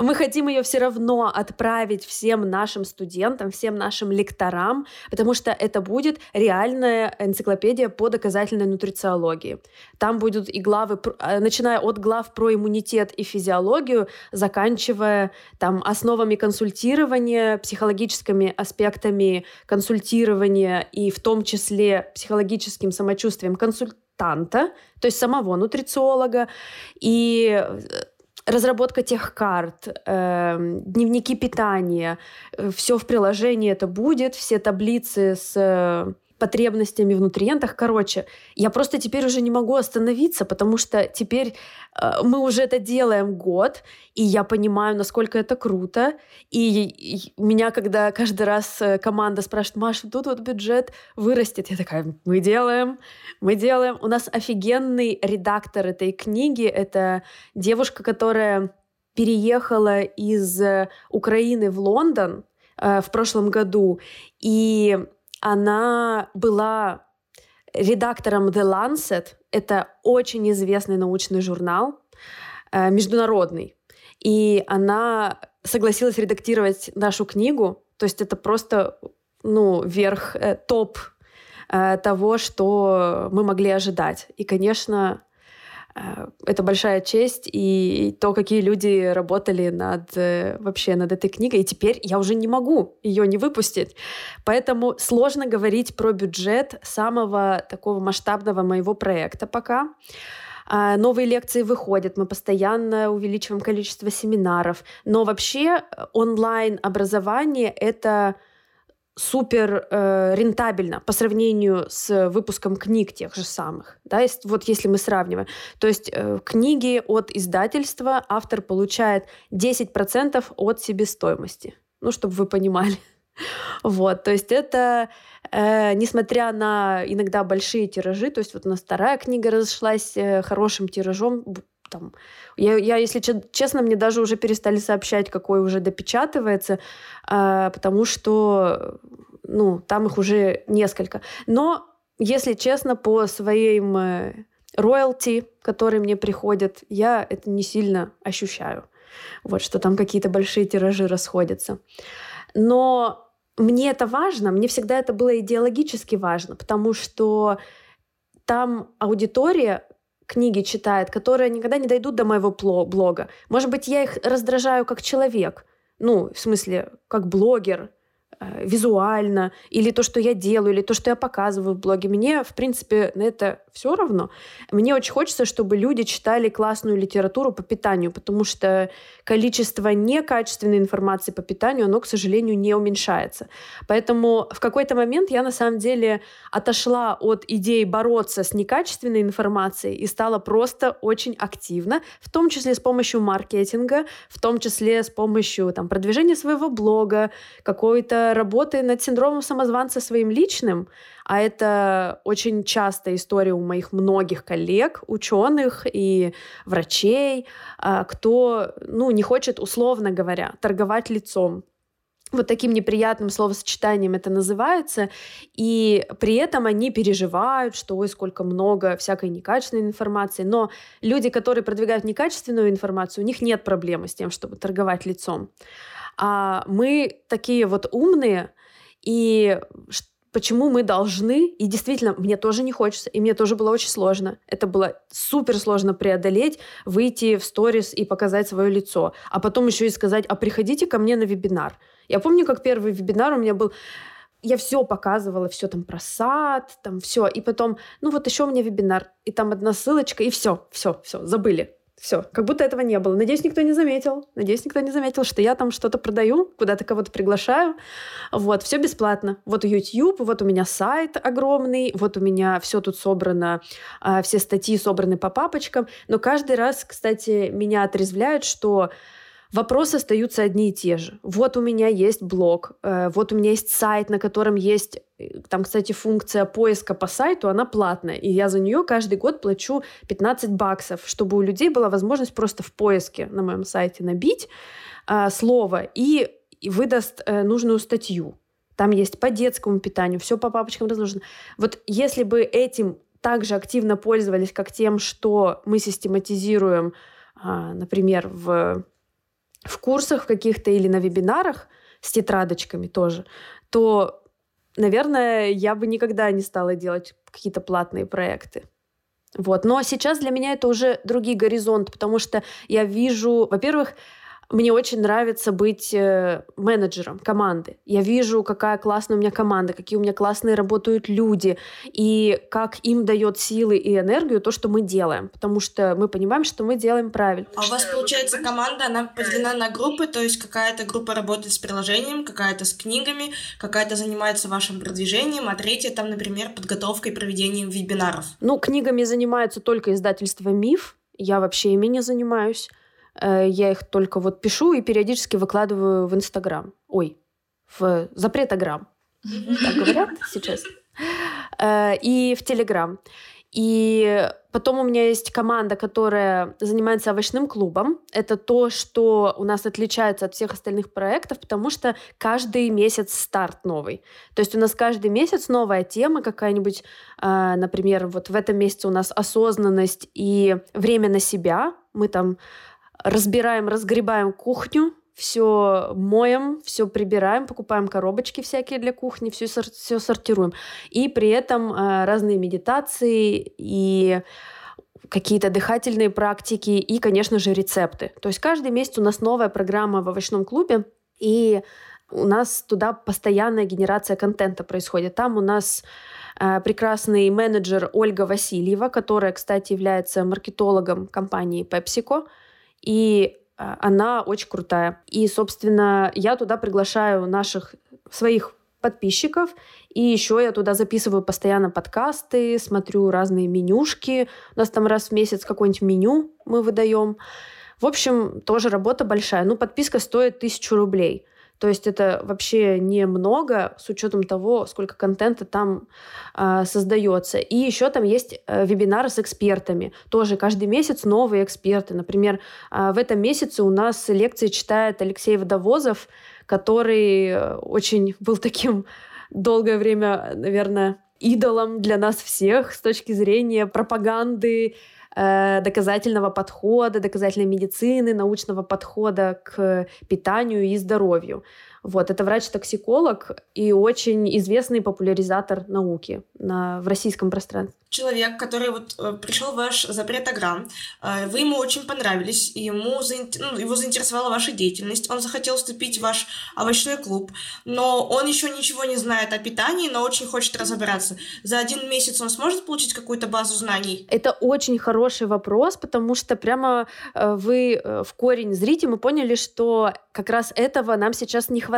мы хотим ее все равно отправить всем нашим студентам, всем нашим лекторам, потому что это будет реальная энциклопедия по доказательной нутрициологии. Там будут и главы, э, начиная от глав про иммунитет и физиологию, заканчивая там основами консультирования, психологическими аспектами консультирования и в том числе психологическим самочувствием консультанта, то есть самого нутрициолога, и э, разработка тех карт, э, дневники питания, все в приложении это будет, все таблицы с э, потребностями в нутриентах. Короче, я просто теперь уже не могу остановиться, потому что теперь э, мы уже это делаем год, и я понимаю, насколько это круто. И, и меня, когда каждый раз э, команда спрашивает, Маша, тут вот бюджет вырастет, я такая, мы делаем, мы делаем. У нас офигенный редактор этой книги. Это девушка, которая переехала из э, Украины в Лондон э, в прошлом году. И она была редактором The Lancet. Это очень известный научный журнал, э, международный. И она согласилась редактировать нашу книгу. То есть это просто ну, верх, э, топ э, того, что мы могли ожидать. И, конечно, это большая честь, и то, какие люди работали над э, вообще над этой книгой, и теперь я уже не могу ее не выпустить. Поэтому сложно говорить про бюджет самого такого масштабного моего проекта пока. А, новые лекции выходят, мы постоянно увеличиваем количество семинаров. Но вообще э, онлайн образование это супер э, рентабельно по сравнению с выпуском книг тех же самых. Да, вот если мы сравниваем. То есть э, книги от издательства автор получает 10% от себестоимости. Ну, чтобы вы понимали. Вот, то есть это, э, несмотря на иногда большие тиражи, то есть вот у нас вторая книга разошлась э, хорошим тиражом, там, я, я, если честно, мне даже уже перестали сообщать, какой уже допечатывается, э, потому что, ну, там их уже несколько. Но, если честно, по своим э, роялти, которые мне приходят, я это не сильно ощущаю. Вот, что там какие-то большие тиражи расходятся. Но мне это важно, мне всегда это было идеологически важно, потому что там аудитория книги читает, которые никогда не дойдут до моего блога. Может быть, я их раздражаю как человек, ну, в смысле, как блогер, визуально, или то, что я делаю, или то, что я показываю в блоге. Мне, в принципе, на это все равно. Мне очень хочется, чтобы люди читали классную литературу по питанию, потому что количество некачественной информации по питанию, оно, к сожалению, не уменьшается. Поэтому в какой-то момент я, на самом деле, отошла от идеи бороться с некачественной информацией и стала просто очень активно, в том числе с помощью маркетинга, в том числе с помощью там, продвижения своего блога, какой-то э, работы над синдромом самозванца своим личным, а это очень частая история у моих многих коллег, ученых и врачей, э, кто ну, не хочет, условно говоря, торговать лицом, вот таким неприятным словосочетанием это называется, и при этом они переживают, что ой, сколько много всякой некачественной информации, но люди, которые продвигают некачественную информацию, у них нет проблемы с тем, чтобы торговать лицом. А мы такие вот умные, и почему мы должны, и действительно, мне тоже не хочется, и мне тоже было очень сложно. Это было супер сложно преодолеть, выйти в сторис и показать свое лицо, а потом еще и сказать, а приходите ко мне на вебинар. Я помню, как первый вебинар у меня был я все показывала, все там про сад, там все. И потом, ну вот еще у меня вебинар, и там одна ссылочка, и все, все, все, забыли. Все, как будто этого не было. Надеюсь, никто не заметил. Надеюсь, никто не заметил, что я там что-то продаю, куда-то кого-то приглашаю. Вот, все бесплатно. Вот YouTube, вот у меня сайт огромный, вот у меня все тут собрано, а, все статьи собраны по папочкам. Но каждый раз, кстати, меня отрезвляют, что Вопросы остаются одни и те же. Вот у меня есть блог, э, вот у меня есть сайт, на котором есть э, там, кстати, функция поиска по сайту, она платная, и я за нее каждый год плачу 15 баксов, чтобы у людей была возможность просто в поиске на моем сайте набить э, слово и, и выдаст нужную статью. Там есть по детскому питанию, все по папочкам разложено. Вот если бы этим также активно пользовались, как тем, что мы систематизируем, э, например, в в курсах каких-то или на вебинарах с тетрадочками тоже, то, наверное, я бы никогда не стала делать какие-то платные проекты. Вот. Но сейчас для меня это уже другие горизонты, потому что я вижу, во-первых, мне очень нравится быть э, менеджером команды. Я вижу, какая классная у меня команда, какие у меня классные работают люди, и как им дает силы и энергию то, что мы делаем. Потому что мы понимаем, что мы делаем правильно. А у вас, получается, команда, она поделена на группы, то есть какая-то группа работает с приложением, какая-то с книгами, какая-то занимается вашим продвижением, а третья там, например, подготовкой и проведением вебинаров. Ну, книгами занимаются только издательство «Миф», я вообще ими не занимаюсь. Э, я их только вот пишу и периодически выкладываю в Инстаграм. Ой, в запретограмм. Так говорят сейчас. Э, и в Телеграм. И потом у меня есть команда, которая занимается овощным клубом. Это то, что у нас отличается от всех остальных проектов, потому что каждый месяц старт новый. То есть у нас каждый месяц новая тема какая-нибудь. Э, например, вот в этом месяце у нас осознанность и время на себя. Мы там разбираем, разгребаем кухню, все моем, все прибираем, покупаем коробочки всякие для кухни, все, все сортируем. И при этом э, разные медитации и какие-то дыхательные практики и, конечно же, рецепты. То есть каждый месяц у нас новая программа в овощном клубе, и у нас туда постоянная генерация контента происходит. Там у нас э, прекрасный менеджер Ольга Васильева, которая, кстати, является маркетологом компании PepsiCo. И а, она очень крутая. И, собственно, я туда приглашаю наших своих подписчиков, и еще я туда записываю постоянно подкасты, смотрю разные менюшки. У нас там раз в месяц какое-нибудь меню мы выдаем. В общем, тоже работа большая. Ну, подписка стоит тысячу рублей. То есть это вообще немного с учетом того, сколько контента там э, создается. И еще там есть э, вебинары с экспертами. Тоже каждый месяц новые эксперты. Например, э, в этом месяце у нас лекции читает Алексей Водовозов, который э, очень был таким долгое время, наверное, идолом для нас всех с точки зрения пропаганды Э, доказательного подхода, доказательной медицины, научного подхода к питанию и здоровью. Вот, это врач-токсиколог и очень известный популяризатор науки на, в российском пространстве. Человек, который вот э, пришел в ваш запретограмм, э, вы ему очень понравились, ему заин... ну, его заинтересовала ваша деятельность, он захотел вступить в ваш овощной клуб, но он еще ничего не знает о питании, но очень хочет разобраться. За один месяц он сможет получить какую-то базу знаний? Это очень хороший вопрос, потому что прямо э, вы в корень зрите, мы поняли, что как раз этого нам сейчас не хватает.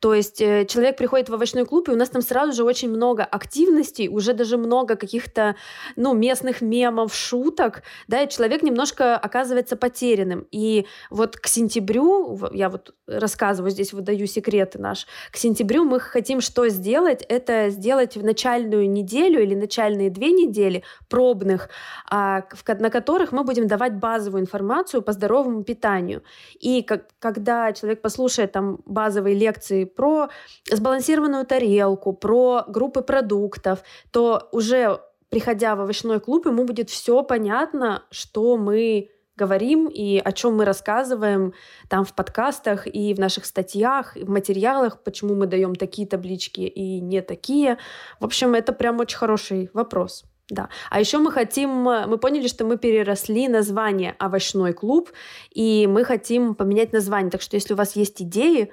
То есть э, человек приходит в овощной клуб, и у нас там сразу же очень много активностей, уже даже много каких-то ну, местных мемов, шуток, да, и человек немножко оказывается потерянным. И вот к сентябрю, я вот рассказываю здесь, выдаю секреты наш, к сентябрю мы хотим что сделать? Это сделать в начальную неделю или начальные две недели пробных, а, на которых мы будем давать базовую информацию по здоровому питанию. И как, когда человек послушает там базовые лекции про сбалансированную тарелку, про группы продуктов, то уже приходя в овощной клуб, ему будет все понятно, что мы говорим и о чем мы рассказываем там в подкастах и в наших статьях, и в материалах, почему мы даем такие таблички и не такие. В общем, это прям очень хороший вопрос. Да. А еще мы хотим, мы поняли, что мы переросли название «Овощной клуб», и мы хотим поменять название. Так что если у вас есть идеи,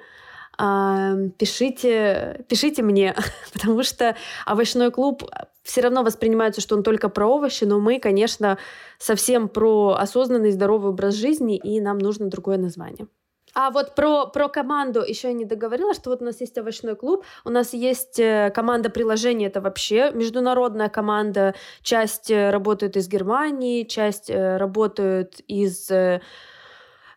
а, пишите, пишите мне, потому что овощной клуб все равно воспринимается, что он только про овощи, но мы, конечно, совсем про осознанный здоровый образ жизни, и нам нужно другое название. А вот про, про команду еще я не договорила, что вот у нас есть овощной клуб, у нас есть э, команда приложений, это вообще международная команда, часть э, работает из Германии, часть э, работает из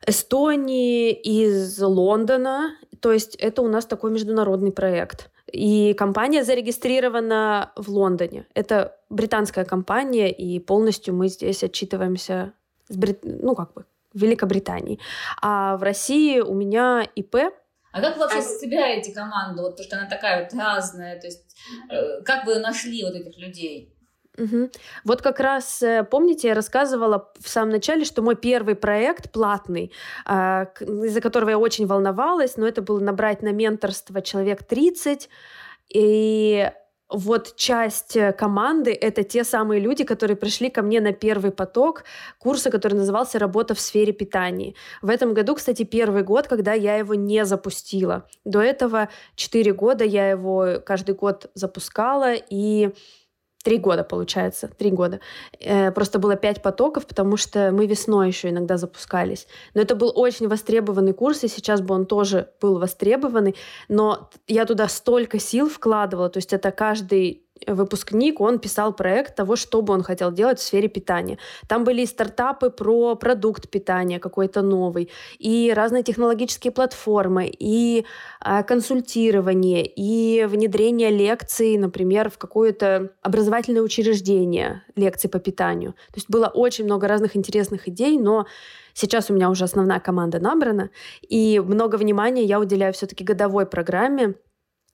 Эстонии, из Лондона, то есть это у нас такой международный проект. И компания зарегистрирована в Лондоне. Это британская компания, и полностью мы здесь отчитываемся с Брит... ну, как бы, в Великобритании. А в России у меня ИП. А как вы вообще собираете команду? Вот то, что она такая вот разная. То есть, э, как вы нашли вот этих людей? Угу. Вот как раз, э, помните, я рассказывала в самом начале, что мой первый проект платный, а, из-за которого я очень волновалась, но это было набрать на менторство человек 30, и вот часть э, команды — это те самые люди, которые пришли ко мне на первый поток курса, который назывался «Работа в сфере питания». В этом году, кстати, первый год, когда я его не запустила. До этого 4 года я его каждый год запускала, и Три года, получается, три года. Э, просто было пять потоков, потому что мы весной еще иногда запускались. Но это был очень востребованный курс, и сейчас бы он тоже был востребованный. Но я туда столько сил вкладывала, то есть это каждый выпускник, он писал проект того, что бы он хотел делать в сфере питания. Там были и стартапы про продукт питания какой-то новый, и разные технологические платформы, и э, консультирование, и внедрение лекций, например, в какое-то образовательное учреждение, лекций по питанию. То есть было очень много разных интересных идей, но Сейчас у меня уже основная команда набрана, и много внимания я уделяю все-таки годовой программе,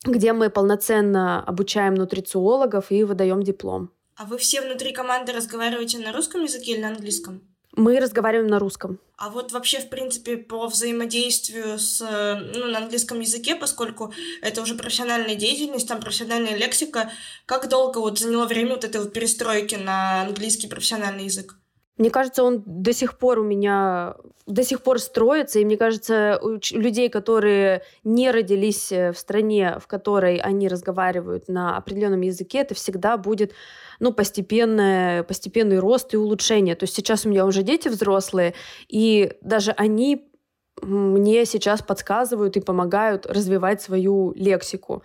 где мы полноценно обучаем нутрициологов и выдаем диплом. А вы все внутри команды разговариваете на русском языке или на английском? Мы разговариваем на русском. А вот вообще, в принципе, по взаимодействию с, ну, на английском языке, поскольку это уже профессиональная деятельность, там профессиональная лексика, как долго вот заняло время вот этой вот перестройки на английский профессиональный язык? Мне кажется, он до сих пор у меня до сих пор строится, и мне кажется, у людей, которые не родились э, в стране, в которой они разговаривают на определенном языке, это всегда будет ну, постепенное, постепенный рост и улучшение. То есть сейчас у меня уже дети взрослые, и даже они мне сейчас подсказывают и помогают развивать свою лексику.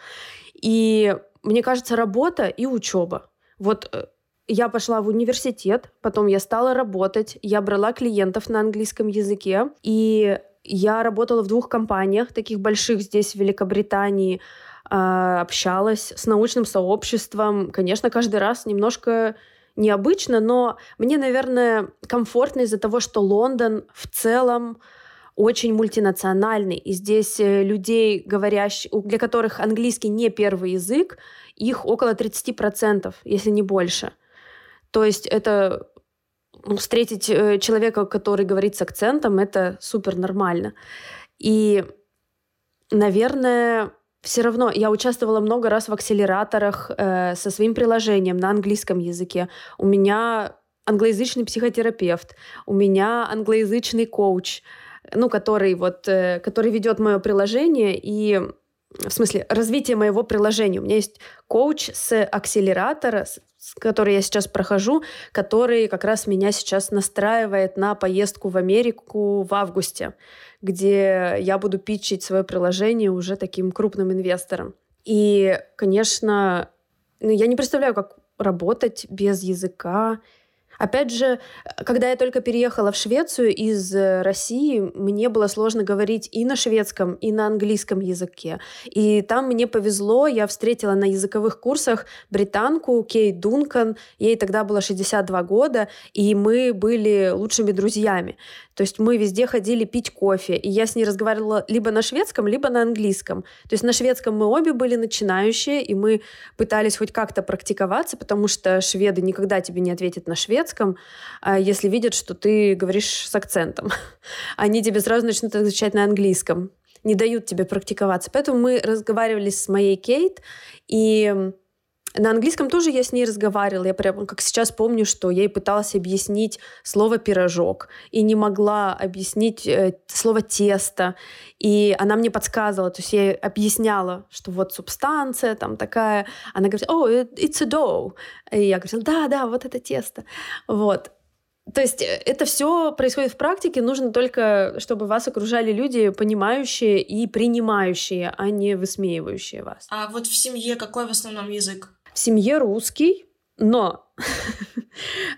И мне кажется, работа и учеба. Вот э, я пошла в университет, потом я стала работать, я брала клиентов на английском языке, и я работала в двух компаниях, таких больших здесь, в Великобритании, а, общалась с научным сообществом. Конечно, каждый раз немножко необычно, но мне, наверное, комфортно из-за того, что Лондон в целом очень мультинациональный. И здесь э, людей, говорящих, для которых английский не первый язык, их около 30%, если не больше. То есть это ну, встретить э, человека, который говорит с акцентом, это супер нормально. И, наверное, все равно я участвовала много раз в акселераторах э, со своим приложением на английском языке. У меня англоязычный психотерапевт, у меня англоязычный коуч, ну, который вот, э, который ведет мое приложение, и в смысле, развитие моего приложения. У меня есть коуч с акселератора, который я сейчас прохожу, который как раз меня сейчас настраивает на поездку в Америку в августе, где я буду питчить свое приложение уже таким крупным инвестором. И, конечно, ну, я не представляю, как работать без языка, Опять же, когда я только переехала в Швецию из э, России, мне было сложно говорить и на шведском, и на английском языке. И там мне повезло, я встретила на языковых курсах британку Кейт Дункан, ей тогда было 62 года, и мы были лучшими друзьями. То есть мы везде ходили пить кофе, и я с ней разговаривала либо на шведском, либо на английском. То есть на шведском мы обе были начинающие, и мы пытались хоть как-то практиковаться, потому что шведы никогда тебе не ответят на шведском, а если видят, что ты говоришь с акцентом. Они тебе сразу начнут отвечать на английском не дают тебе практиковаться. Поэтому мы разговаривали с моей Кейт, и на английском тоже я с ней разговаривала. Я прям как сейчас помню, что я ей пыталась объяснить слово «пирожок» и не могла объяснить э, слово «тесто». И она мне подсказывала, то есть я ей объясняла, что вот субстанция там такая. Она говорит, о, oh, it's a dough. И я говорила, да, да, вот это тесто. Вот. То есть э, это все происходит в практике, нужно только, чтобы вас окружали люди, понимающие и принимающие, а не высмеивающие вас. А вот в семье какой в основном язык? В семье русский, но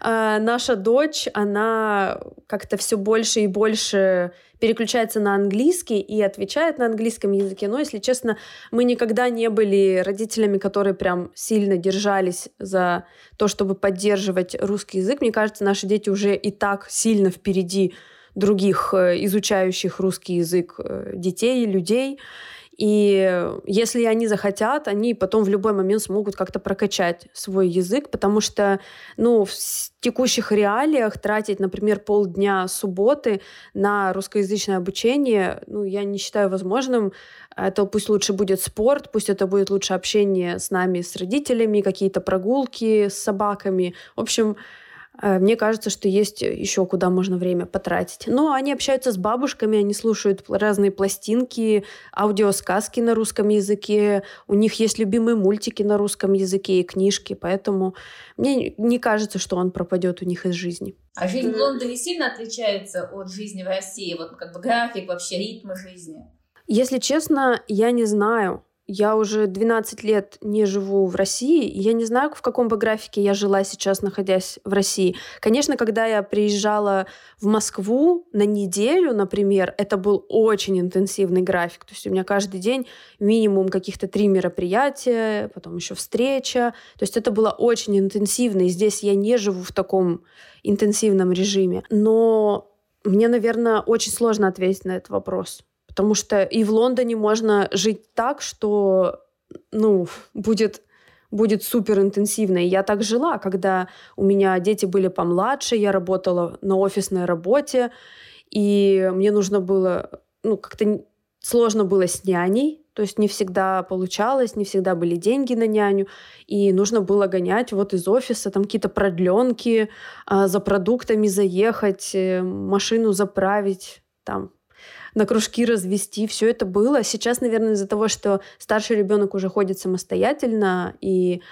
а, наша дочь, она как-то все больше и больше переключается на английский и отвечает на английском языке. Но, если честно, мы никогда не были родителями, которые прям сильно держались за то, чтобы поддерживать русский язык. Мне кажется, наши дети уже и так сильно впереди других э, изучающих русский язык э, детей, людей. И если они захотят, они потом в любой момент смогут как-то прокачать свой язык, потому что ну, в текущих реалиях тратить, например, полдня субботы на русскоязычное обучение, ну, я не считаю возможным. Это пусть лучше будет спорт, пусть это будет лучше общение с нами, с родителями, какие-то прогулки с собаками. В общем, мне кажется, что есть еще куда можно время потратить. Но они общаются с бабушками, они слушают разные пластинки, аудиосказки на русском языке, у них есть любимые мультики на русском языке и книжки, поэтому мне не кажется, что он пропадет у них из жизни. А жизнь в Лондоне сильно отличается от жизни в России? Вот как бы график, вообще ритмы жизни? Если честно, я не знаю. Я уже 12 лет не живу в России, и я не знаю, в каком бы графике я жила сейчас, находясь в России. Конечно, когда я приезжала в Москву на неделю, например, это был очень интенсивный график. То есть у меня каждый день минимум каких-то три мероприятия, потом еще встреча. То есть это было очень интенсивно, и здесь я не живу в таком интенсивном режиме. Но мне, наверное, очень сложно ответить на этот вопрос. Потому что и в Лондоне можно жить так, что ну, будет будет супер интенсивно. И я так жила, когда у меня дети были помладше, я работала на офисной работе, и мне нужно было, ну, как-то сложно было с няней, то есть не всегда получалось, не всегда были деньги на няню, и нужно было гонять вот из офиса, там какие-то продленки, а, за продуктами заехать, э, машину заправить, там на кружки развести, все это было. Сейчас, наверное, из-за того, что старший ребенок уже ходит самостоятельно, и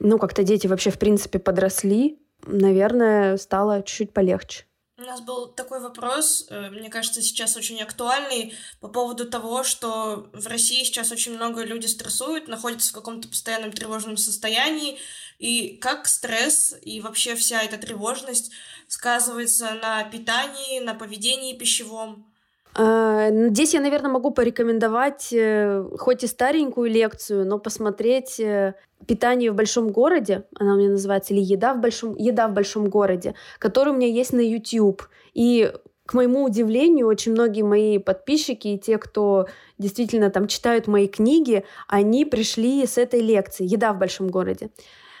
ну, как-то дети вообще, в принципе, подросли, наверное, стало чуть-чуть полегче. У нас был такой вопрос, э, мне кажется, сейчас очень актуальный, по поводу того, что в России сейчас очень много людей стрессуют, находятся в каком-то постоянном тревожном состоянии, и как стресс и вообще вся эта тревожность сказывается на питании, на поведении пищевом. А, здесь я, наверное, могу порекомендовать э, хоть и старенькую лекцию, но посмотреть э, «Питание в большом городе», она у меня называется, или «Еда в большом, еда в большом городе», которая у меня есть на YouTube. И к моему удивлению, очень многие мои подписчики и те, кто действительно там читают мои книги, они пришли с этой лекции «Еда в большом городе».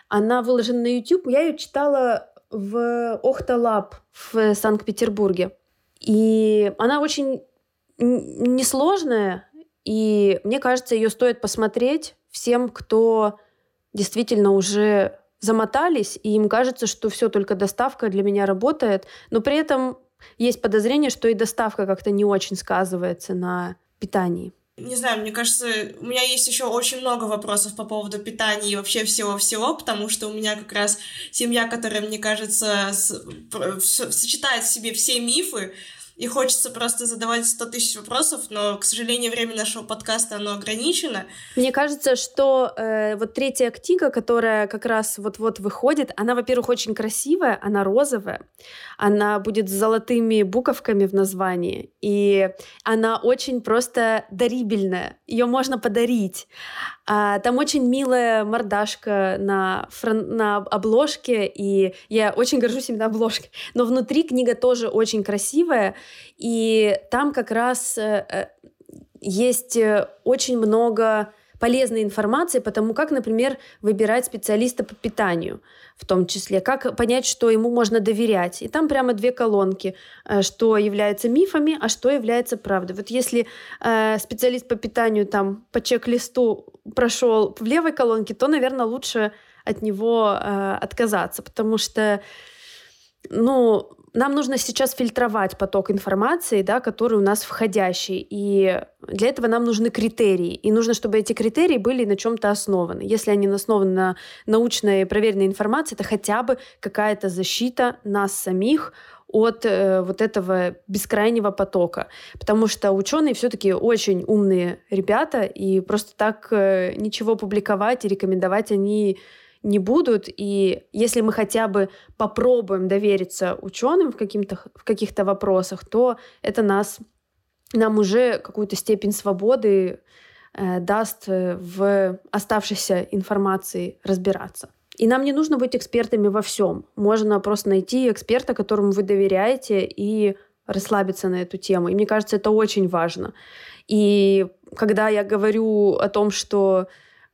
Она выложена на YouTube. Я ее читала в Охта в Санкт-Петербурге. И она очень несложная, и мне кажется, ее стоит посмотреть всем, кто действительно уже замотались, и им кажется, что все, только доставка для меня работает, но при этом есть подозрение, что и доставка как-то не очень сказывается на питании. Не знаю, мне кажется, у меня есть еще очень много вопросов по поводу питания и вообще всего-всего, потому что у меня как раз семья, которая, мне кажется, сочетает в себе все мифы, и хочется просто задавать 100 тысяч вопросов, но, к сожалению, время нашего подкаста, оно ограничено. Мне кажется, что э, вот третья книга, которая как раз вот-вот выходит, она, во-первых, очень красивая, она розовая, она будет с золотыми буковками в названии, и она очень просто дарибельная, ее можно подарить. А, там очень милая мордашка на, фрон... на обложке, и я очень горжусь именно обложкой. Но внутри книга тоже очень красивая, и там как раз э, э, есть э, очень много полезной информации по тому, как, например, выбирать специалиста по питанию в том числе, как понять, что ему можно доверять. И там прямо две колонки, что является мифами, а что является правдой. Вот если специалист по питанию там по чек-листу прошел в левой колонке, то, наверное, лучше от него отказаться, потому что, ну, нам нужно сейчас фильтровать поток информации, да, который у нас входящий. И для этого нам нужны критерии. И нужно, чтобы эти критерии были на чем-то основаны. Если они основаны на научной проверенной информации, это хотя бы какая-то защита нас самих от э, вот этого бескрайнего потока. Потому что ученые все-таки очень умные ребята, и просто так э, ничего публиковать и рекомендовать они не будут. И если мы хотя бы попробуем довериться ученым в, каким-то, в каких-то вопросах, то это нас, нам уже какую-то степень свободы э, даст э, в оставшейся информации разбираться. И нам не нужно быть экспертами во всем. Можно просто найти эксперта, которому вы доверяете, и расслабиться на эту тему. И мне кажется, это очень важно. И когда я говорю о том, что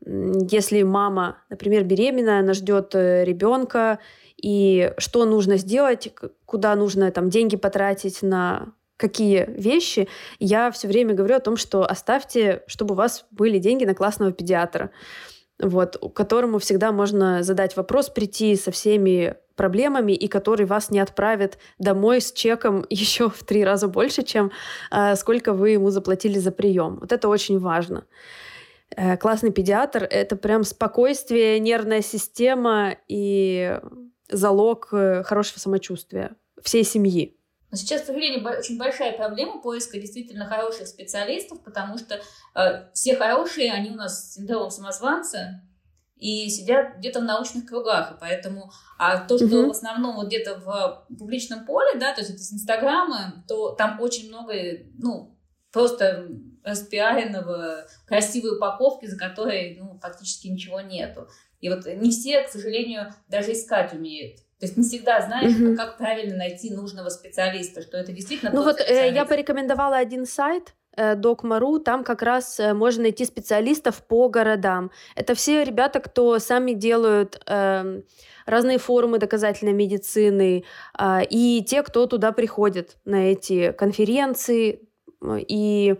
если мама, например, беременная, она ждет э, ребенка, и что нужно сделать, куда нужно там деньги потратить на какие вещи, я все время говорю о том, что оставьте, чтобы у вас были деньги на классного педиатра, вот, которому всегда можно задать вопрос, прийти со всеми проблемами, и который вас не отправит домой с чеком еще в три раза больше, чем э, сколько вы ему заплатили за прием. Вот это очень важно. Э, классный педиатр — это прям спокойствие, нервная система и залог э, хорошего самочувствия всей семьи. Сейчас, к сожалению, очень большая проблема поиска действительно хороших специалистов, потому что э, все хорошие, они у нас с синдромом самозванца, и сидят где-то в научных кругах, и поэтому, а то, что mm-hmm. в основном вот где-то в публичном поле, да, то есть это с Инстаграма, то там очень много, ну, просто распиаренного, красивой упаковки, за которой ну, фактически ничего нету. И вот не все, к сожалению, даже искать умеют. То есть не всегда знаешь, mm-hmm. как правильно найти нужного специалиста, что это действительно. Ну вот э, я порекомендовала один сайт, Докмару, э, там как раз э, можно найти специалистов по городам. Это все ребята, кто сами делают э, разные форумы доказательной медицины, э, и те, кто туда приходит на эти конференции, и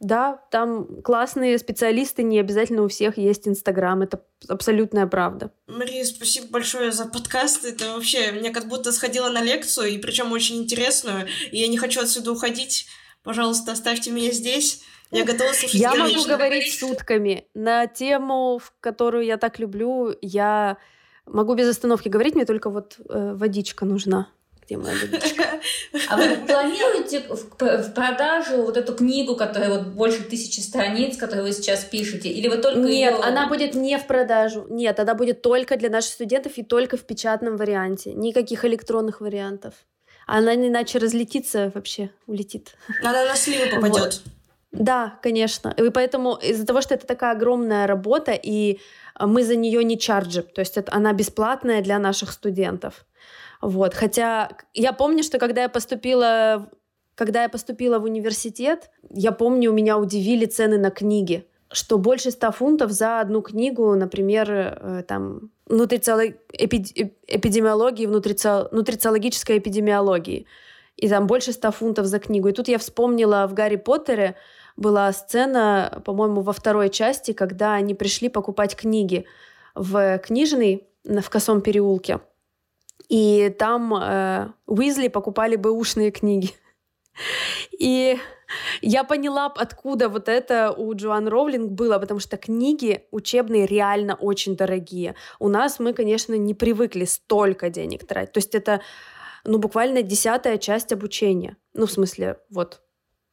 да, там классные специалисты, не обязательно у всех есть Инстаграм, это абсолютная правда. Мария, спасибо большое за подкаст. Это вообще, мне как будто сходила на лекцию, и причем очень интересную, и я не хочу отсюда уходить. Пожалуйста, оставьте меня здесь. Я готова слушать. Я могу говорить сутками на тему, в которую я так люблю. Я могу без остановки говорить, мне только вот э, водичка нужна где моя водичка. А вы планируете в продажу вот эту книгу, которая вот больше тысячи страниц, которую вы сейчас пишете? Или вы только Нет, ее... она будет не в продажу. Нет, она будет только для наших студентов и только в печатном варианте. Никаких электронных вариантов. Она иначе разлетится вообще, улетит. Она на сливу попадет. Вот. Да, конечно. И поэтому из-за того, что это такая огромная работа, и мы за нее не чарджим, то есть это, она бесплатная для наших студентов. Вот. Хотя я помню, что когда я поступила, когда я поступила в университет, я помню, меня удивили цены на книги что больше 100 фунтов за одну книгу, например, э, там, нутрициолог... эпидемиологии, нутрицио... нутрициологической эпидемиологии. И там больше 100 фунтов за книгу. И тут я вспомнила, в «Гарри Поттере» была сцена, по-моему, во второй части, когда они пришли покупать книги в книжный в Косом переулке. И там э, Уизли покупали бы ушные книги. И Я поняла, откуда вот это у Джоан Роулинг было, потому что книги учебные реально очень дорогие. У нас мы, конечно, не привыкли столько денег тратить. То есть это, ну, буквально десятая часть обучения. Ну, в смысле, вот,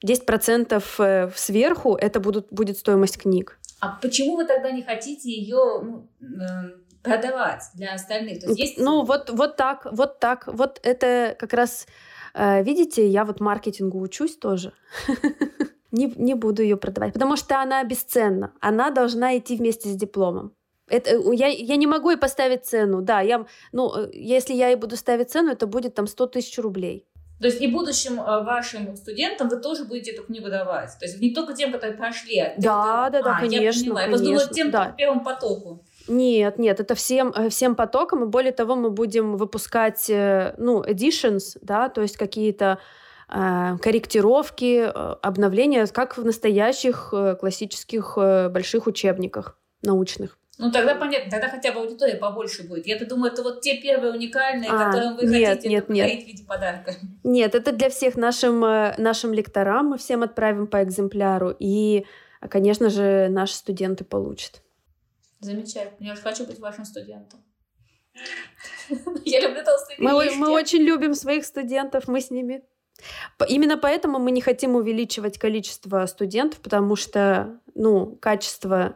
10% э, сверху это будут, будет стоимость книг. А почему вы тогда не хотите ее ну, э, продавать для остальных? То есть есть... Ну, вот, вот так, вот так. Вот это как раз Э, видите, я вот маркетингу учусь тоже. не, не буду ее продавать, потому что она бесценна. Она должна идти вместе с дипломом. Это, э, я, я не могу и поставить цену. Да, я, ну, э, если я и буду ставить цену, это будет там 100 тысяч рублей. То есть и будущим вашим студентам вы тоже будете эту книгу давать? То есть не только тем, которые прошли, а тем, Да, кто... да, да, а, конечно, я поняла. конечно. Я тем, да. по первому потоку. Нет, нет, это всем, э, всем потоком, и более того, мы будем выпускать, э, ну, editions, да, то есть какие-то э, корректировки, э, обновления, как в настоящих классических больших учебниках научных. Ну, тогда понятно, тогда хотя бы аудитория побольше будет. Я-то думаю, это вот те первые уникальные, А, которые вы нет, хотите нет, нет. в виде подарка. Нет, это для всех нашим, нашим лекторам, мы всем отправим по экземпляру, и, конечно же, наши студенты получат. Замечательно. Я уже хочу быть вашим студентом. Я люблю толстые Мы, книжки. мы очень любим своих студентов, мы с ними. Именно поэтому мы не хотим увеличивать количество студентов, потому что, ну, качество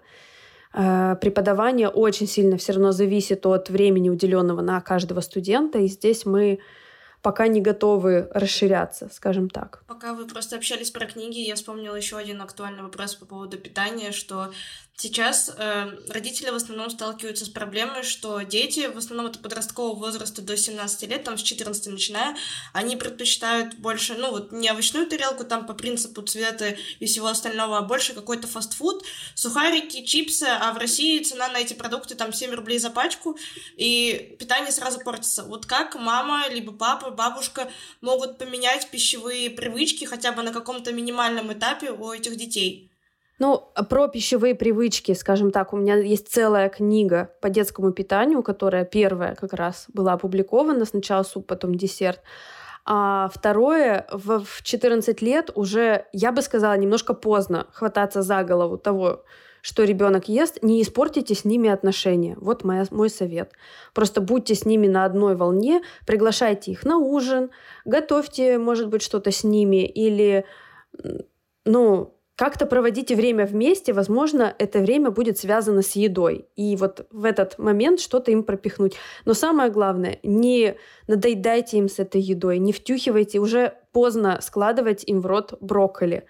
э, преподавания очень сильно все равно зависит от времени, уделенного на каждого студента, и здесь мы пока не готовы расширяться, скажем так. Пока вы просто общались про книги, я вспомнила еще один актуальный вопрос по поводу питания, что сейчас э, родители в основном сталкиваются с проблемой, что дети, в основном это подросткового возраста до 17 лет, там с 14 начиная, они предпочитают больше, ну вот не овощную тарелку там по принципу цвета и всего остального, а больше какой-то фастфуд, сухарики, чипсы, а в России цена на эти продукты там 7 рублей за пачку, и питание сразу портится. Вот как мама, либо папа, бабушка могут поменять пищевые привычки хотя бы на каком-то минимальном этапе у этих детей? Ну, про пищевые привычки, скажем так, у меня есть целая книга по детскому питанию, которая первая как раз была опубликована, сначала суп, потом десерт. А второе, в в 14 лет уже, я бы сказала, немножко поздно хвататься за голову того, что ребенок ест, не испортите с ними отношения. Вот моя, мой совет. Просто будьте с ними на одной волне, приглашайте их на ужин, готовьте, может быть, что-то с ними или, ну, как-то проводите время вместе, возможно, это время будет связано с едой. И вот в этот момент что-то им пропихнуть. Но самое главное, не надоедайте им с этой едой, не втюхивайте, уже поздно складывать им в рот брокколи.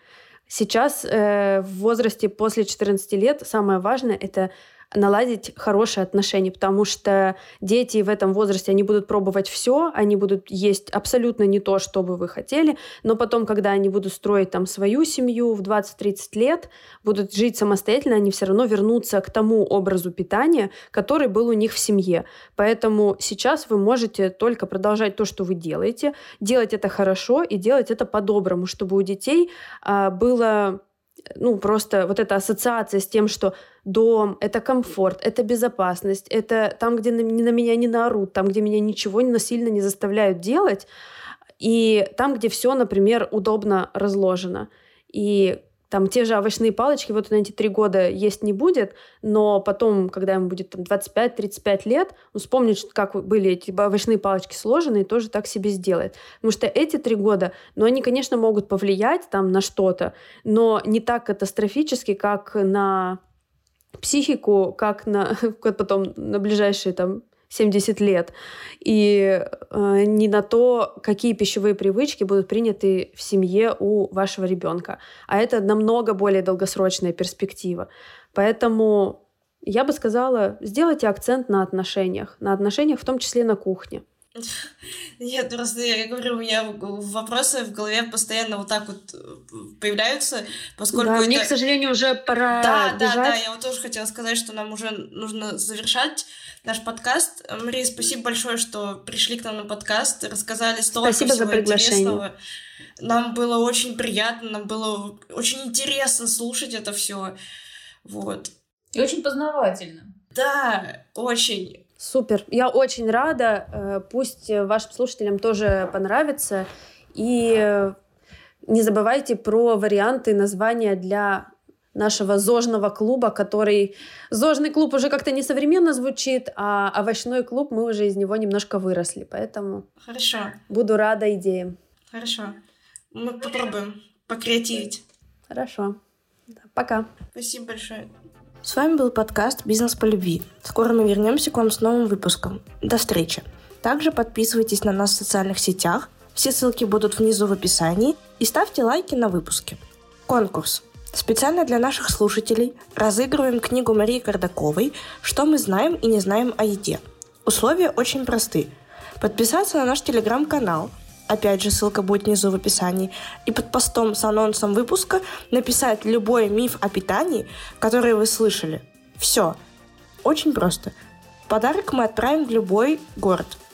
Сейчас э, в возрасте после 14 лет самое важное это наладить хорошие отношения, потому что дети в этом возрасте, они будут пробовать все, они будут есть абсолютно не то, что бы вы хотели, но потом, когда они будут строить там свою семью в 20-30 лет, будут жить самостоятельно, они все равно вернутся к тому образу питания, который был у них в семье. Поэтому сейчас вы можете только продолжать то, что вы делаете, делать это хорошо и делать это по-доброму, чтобы у детей а, было ну, просто вот эта ассоциация с тем, что дом — это комфорт, это безопасность, это там, где на, на меня не наорут, там, где меня ничего насильно не заставляют делать, и там, где все, например, удобно разложено. И там те же овощные палочки вот на эти три года есть не будет, но потом, когда ему будет там 25-35 лет, он вспомнит, как были эти овощные палочки сложены, и тоже так себе сделает. Потому что эти три года, ну, они, конечно, могут повлиять там на что-то, но не так катастрофически, как на психику, как на потом на ближайшие там 70 лет, и э, не на то, какие пищевые привычки будут приняты в семье у вашего ребенка. А это намного более долгосрочная перспектива. Поэтому я бы сказала, сделайте акцент на отношениях, на отношениях в том числе на кухне. Нет, просто я говорю, у меня вопросы в голове постоянно вот так вот появляются, поскольку да, это... мне, к сожалению, уже пора Да, бежать. да, да, я вот тоже хотела сказать, что нам уже нужно завершать наш подкаст. Мария, спасибо большое, что пришли к нам на подкаст, рассказали столько Спасибо за всего приглашение. интересного. Нам было очень приятно, нам было очень интересно слушать это все. Вот. И очень познавательно. Да, очень. Супер. Я очень рада. Э, Пусть вашим слушателям тоже понравится. И э, Не забывайте про варианты названия для нашего зожного клуба, который... Зожный клуб уже как-то несовременно звучит, а овощной клуб мы уже из него немножко выросли, поэтому... Хорошо. Буду рада идеям. Хорошо. Мы попробуем покреативить. Хорошо. Пока. Спасибо большое. С вами был подкаст «Бизнес по любви». Скоро мы вернемся к вам с новым выпуском. До встречи. Также подписывайтесь на нас в социальных сетях. Все ссылки будут внизу в описании. И ставьте лайки на выпуске. Конкурс. Специально для наших слушателей разыгрываем книгу Марии Кардаковой «Что мы знаем и не знаем о еде». Условия очень просты. Подписаться на наш телеграм-канал, опять же ссылка будет внизу в описании, и под постом с анонсом выпуска написать любой миф о питании, который вы слышали. Все. Очень просто. Подарок мы отправим в любой город –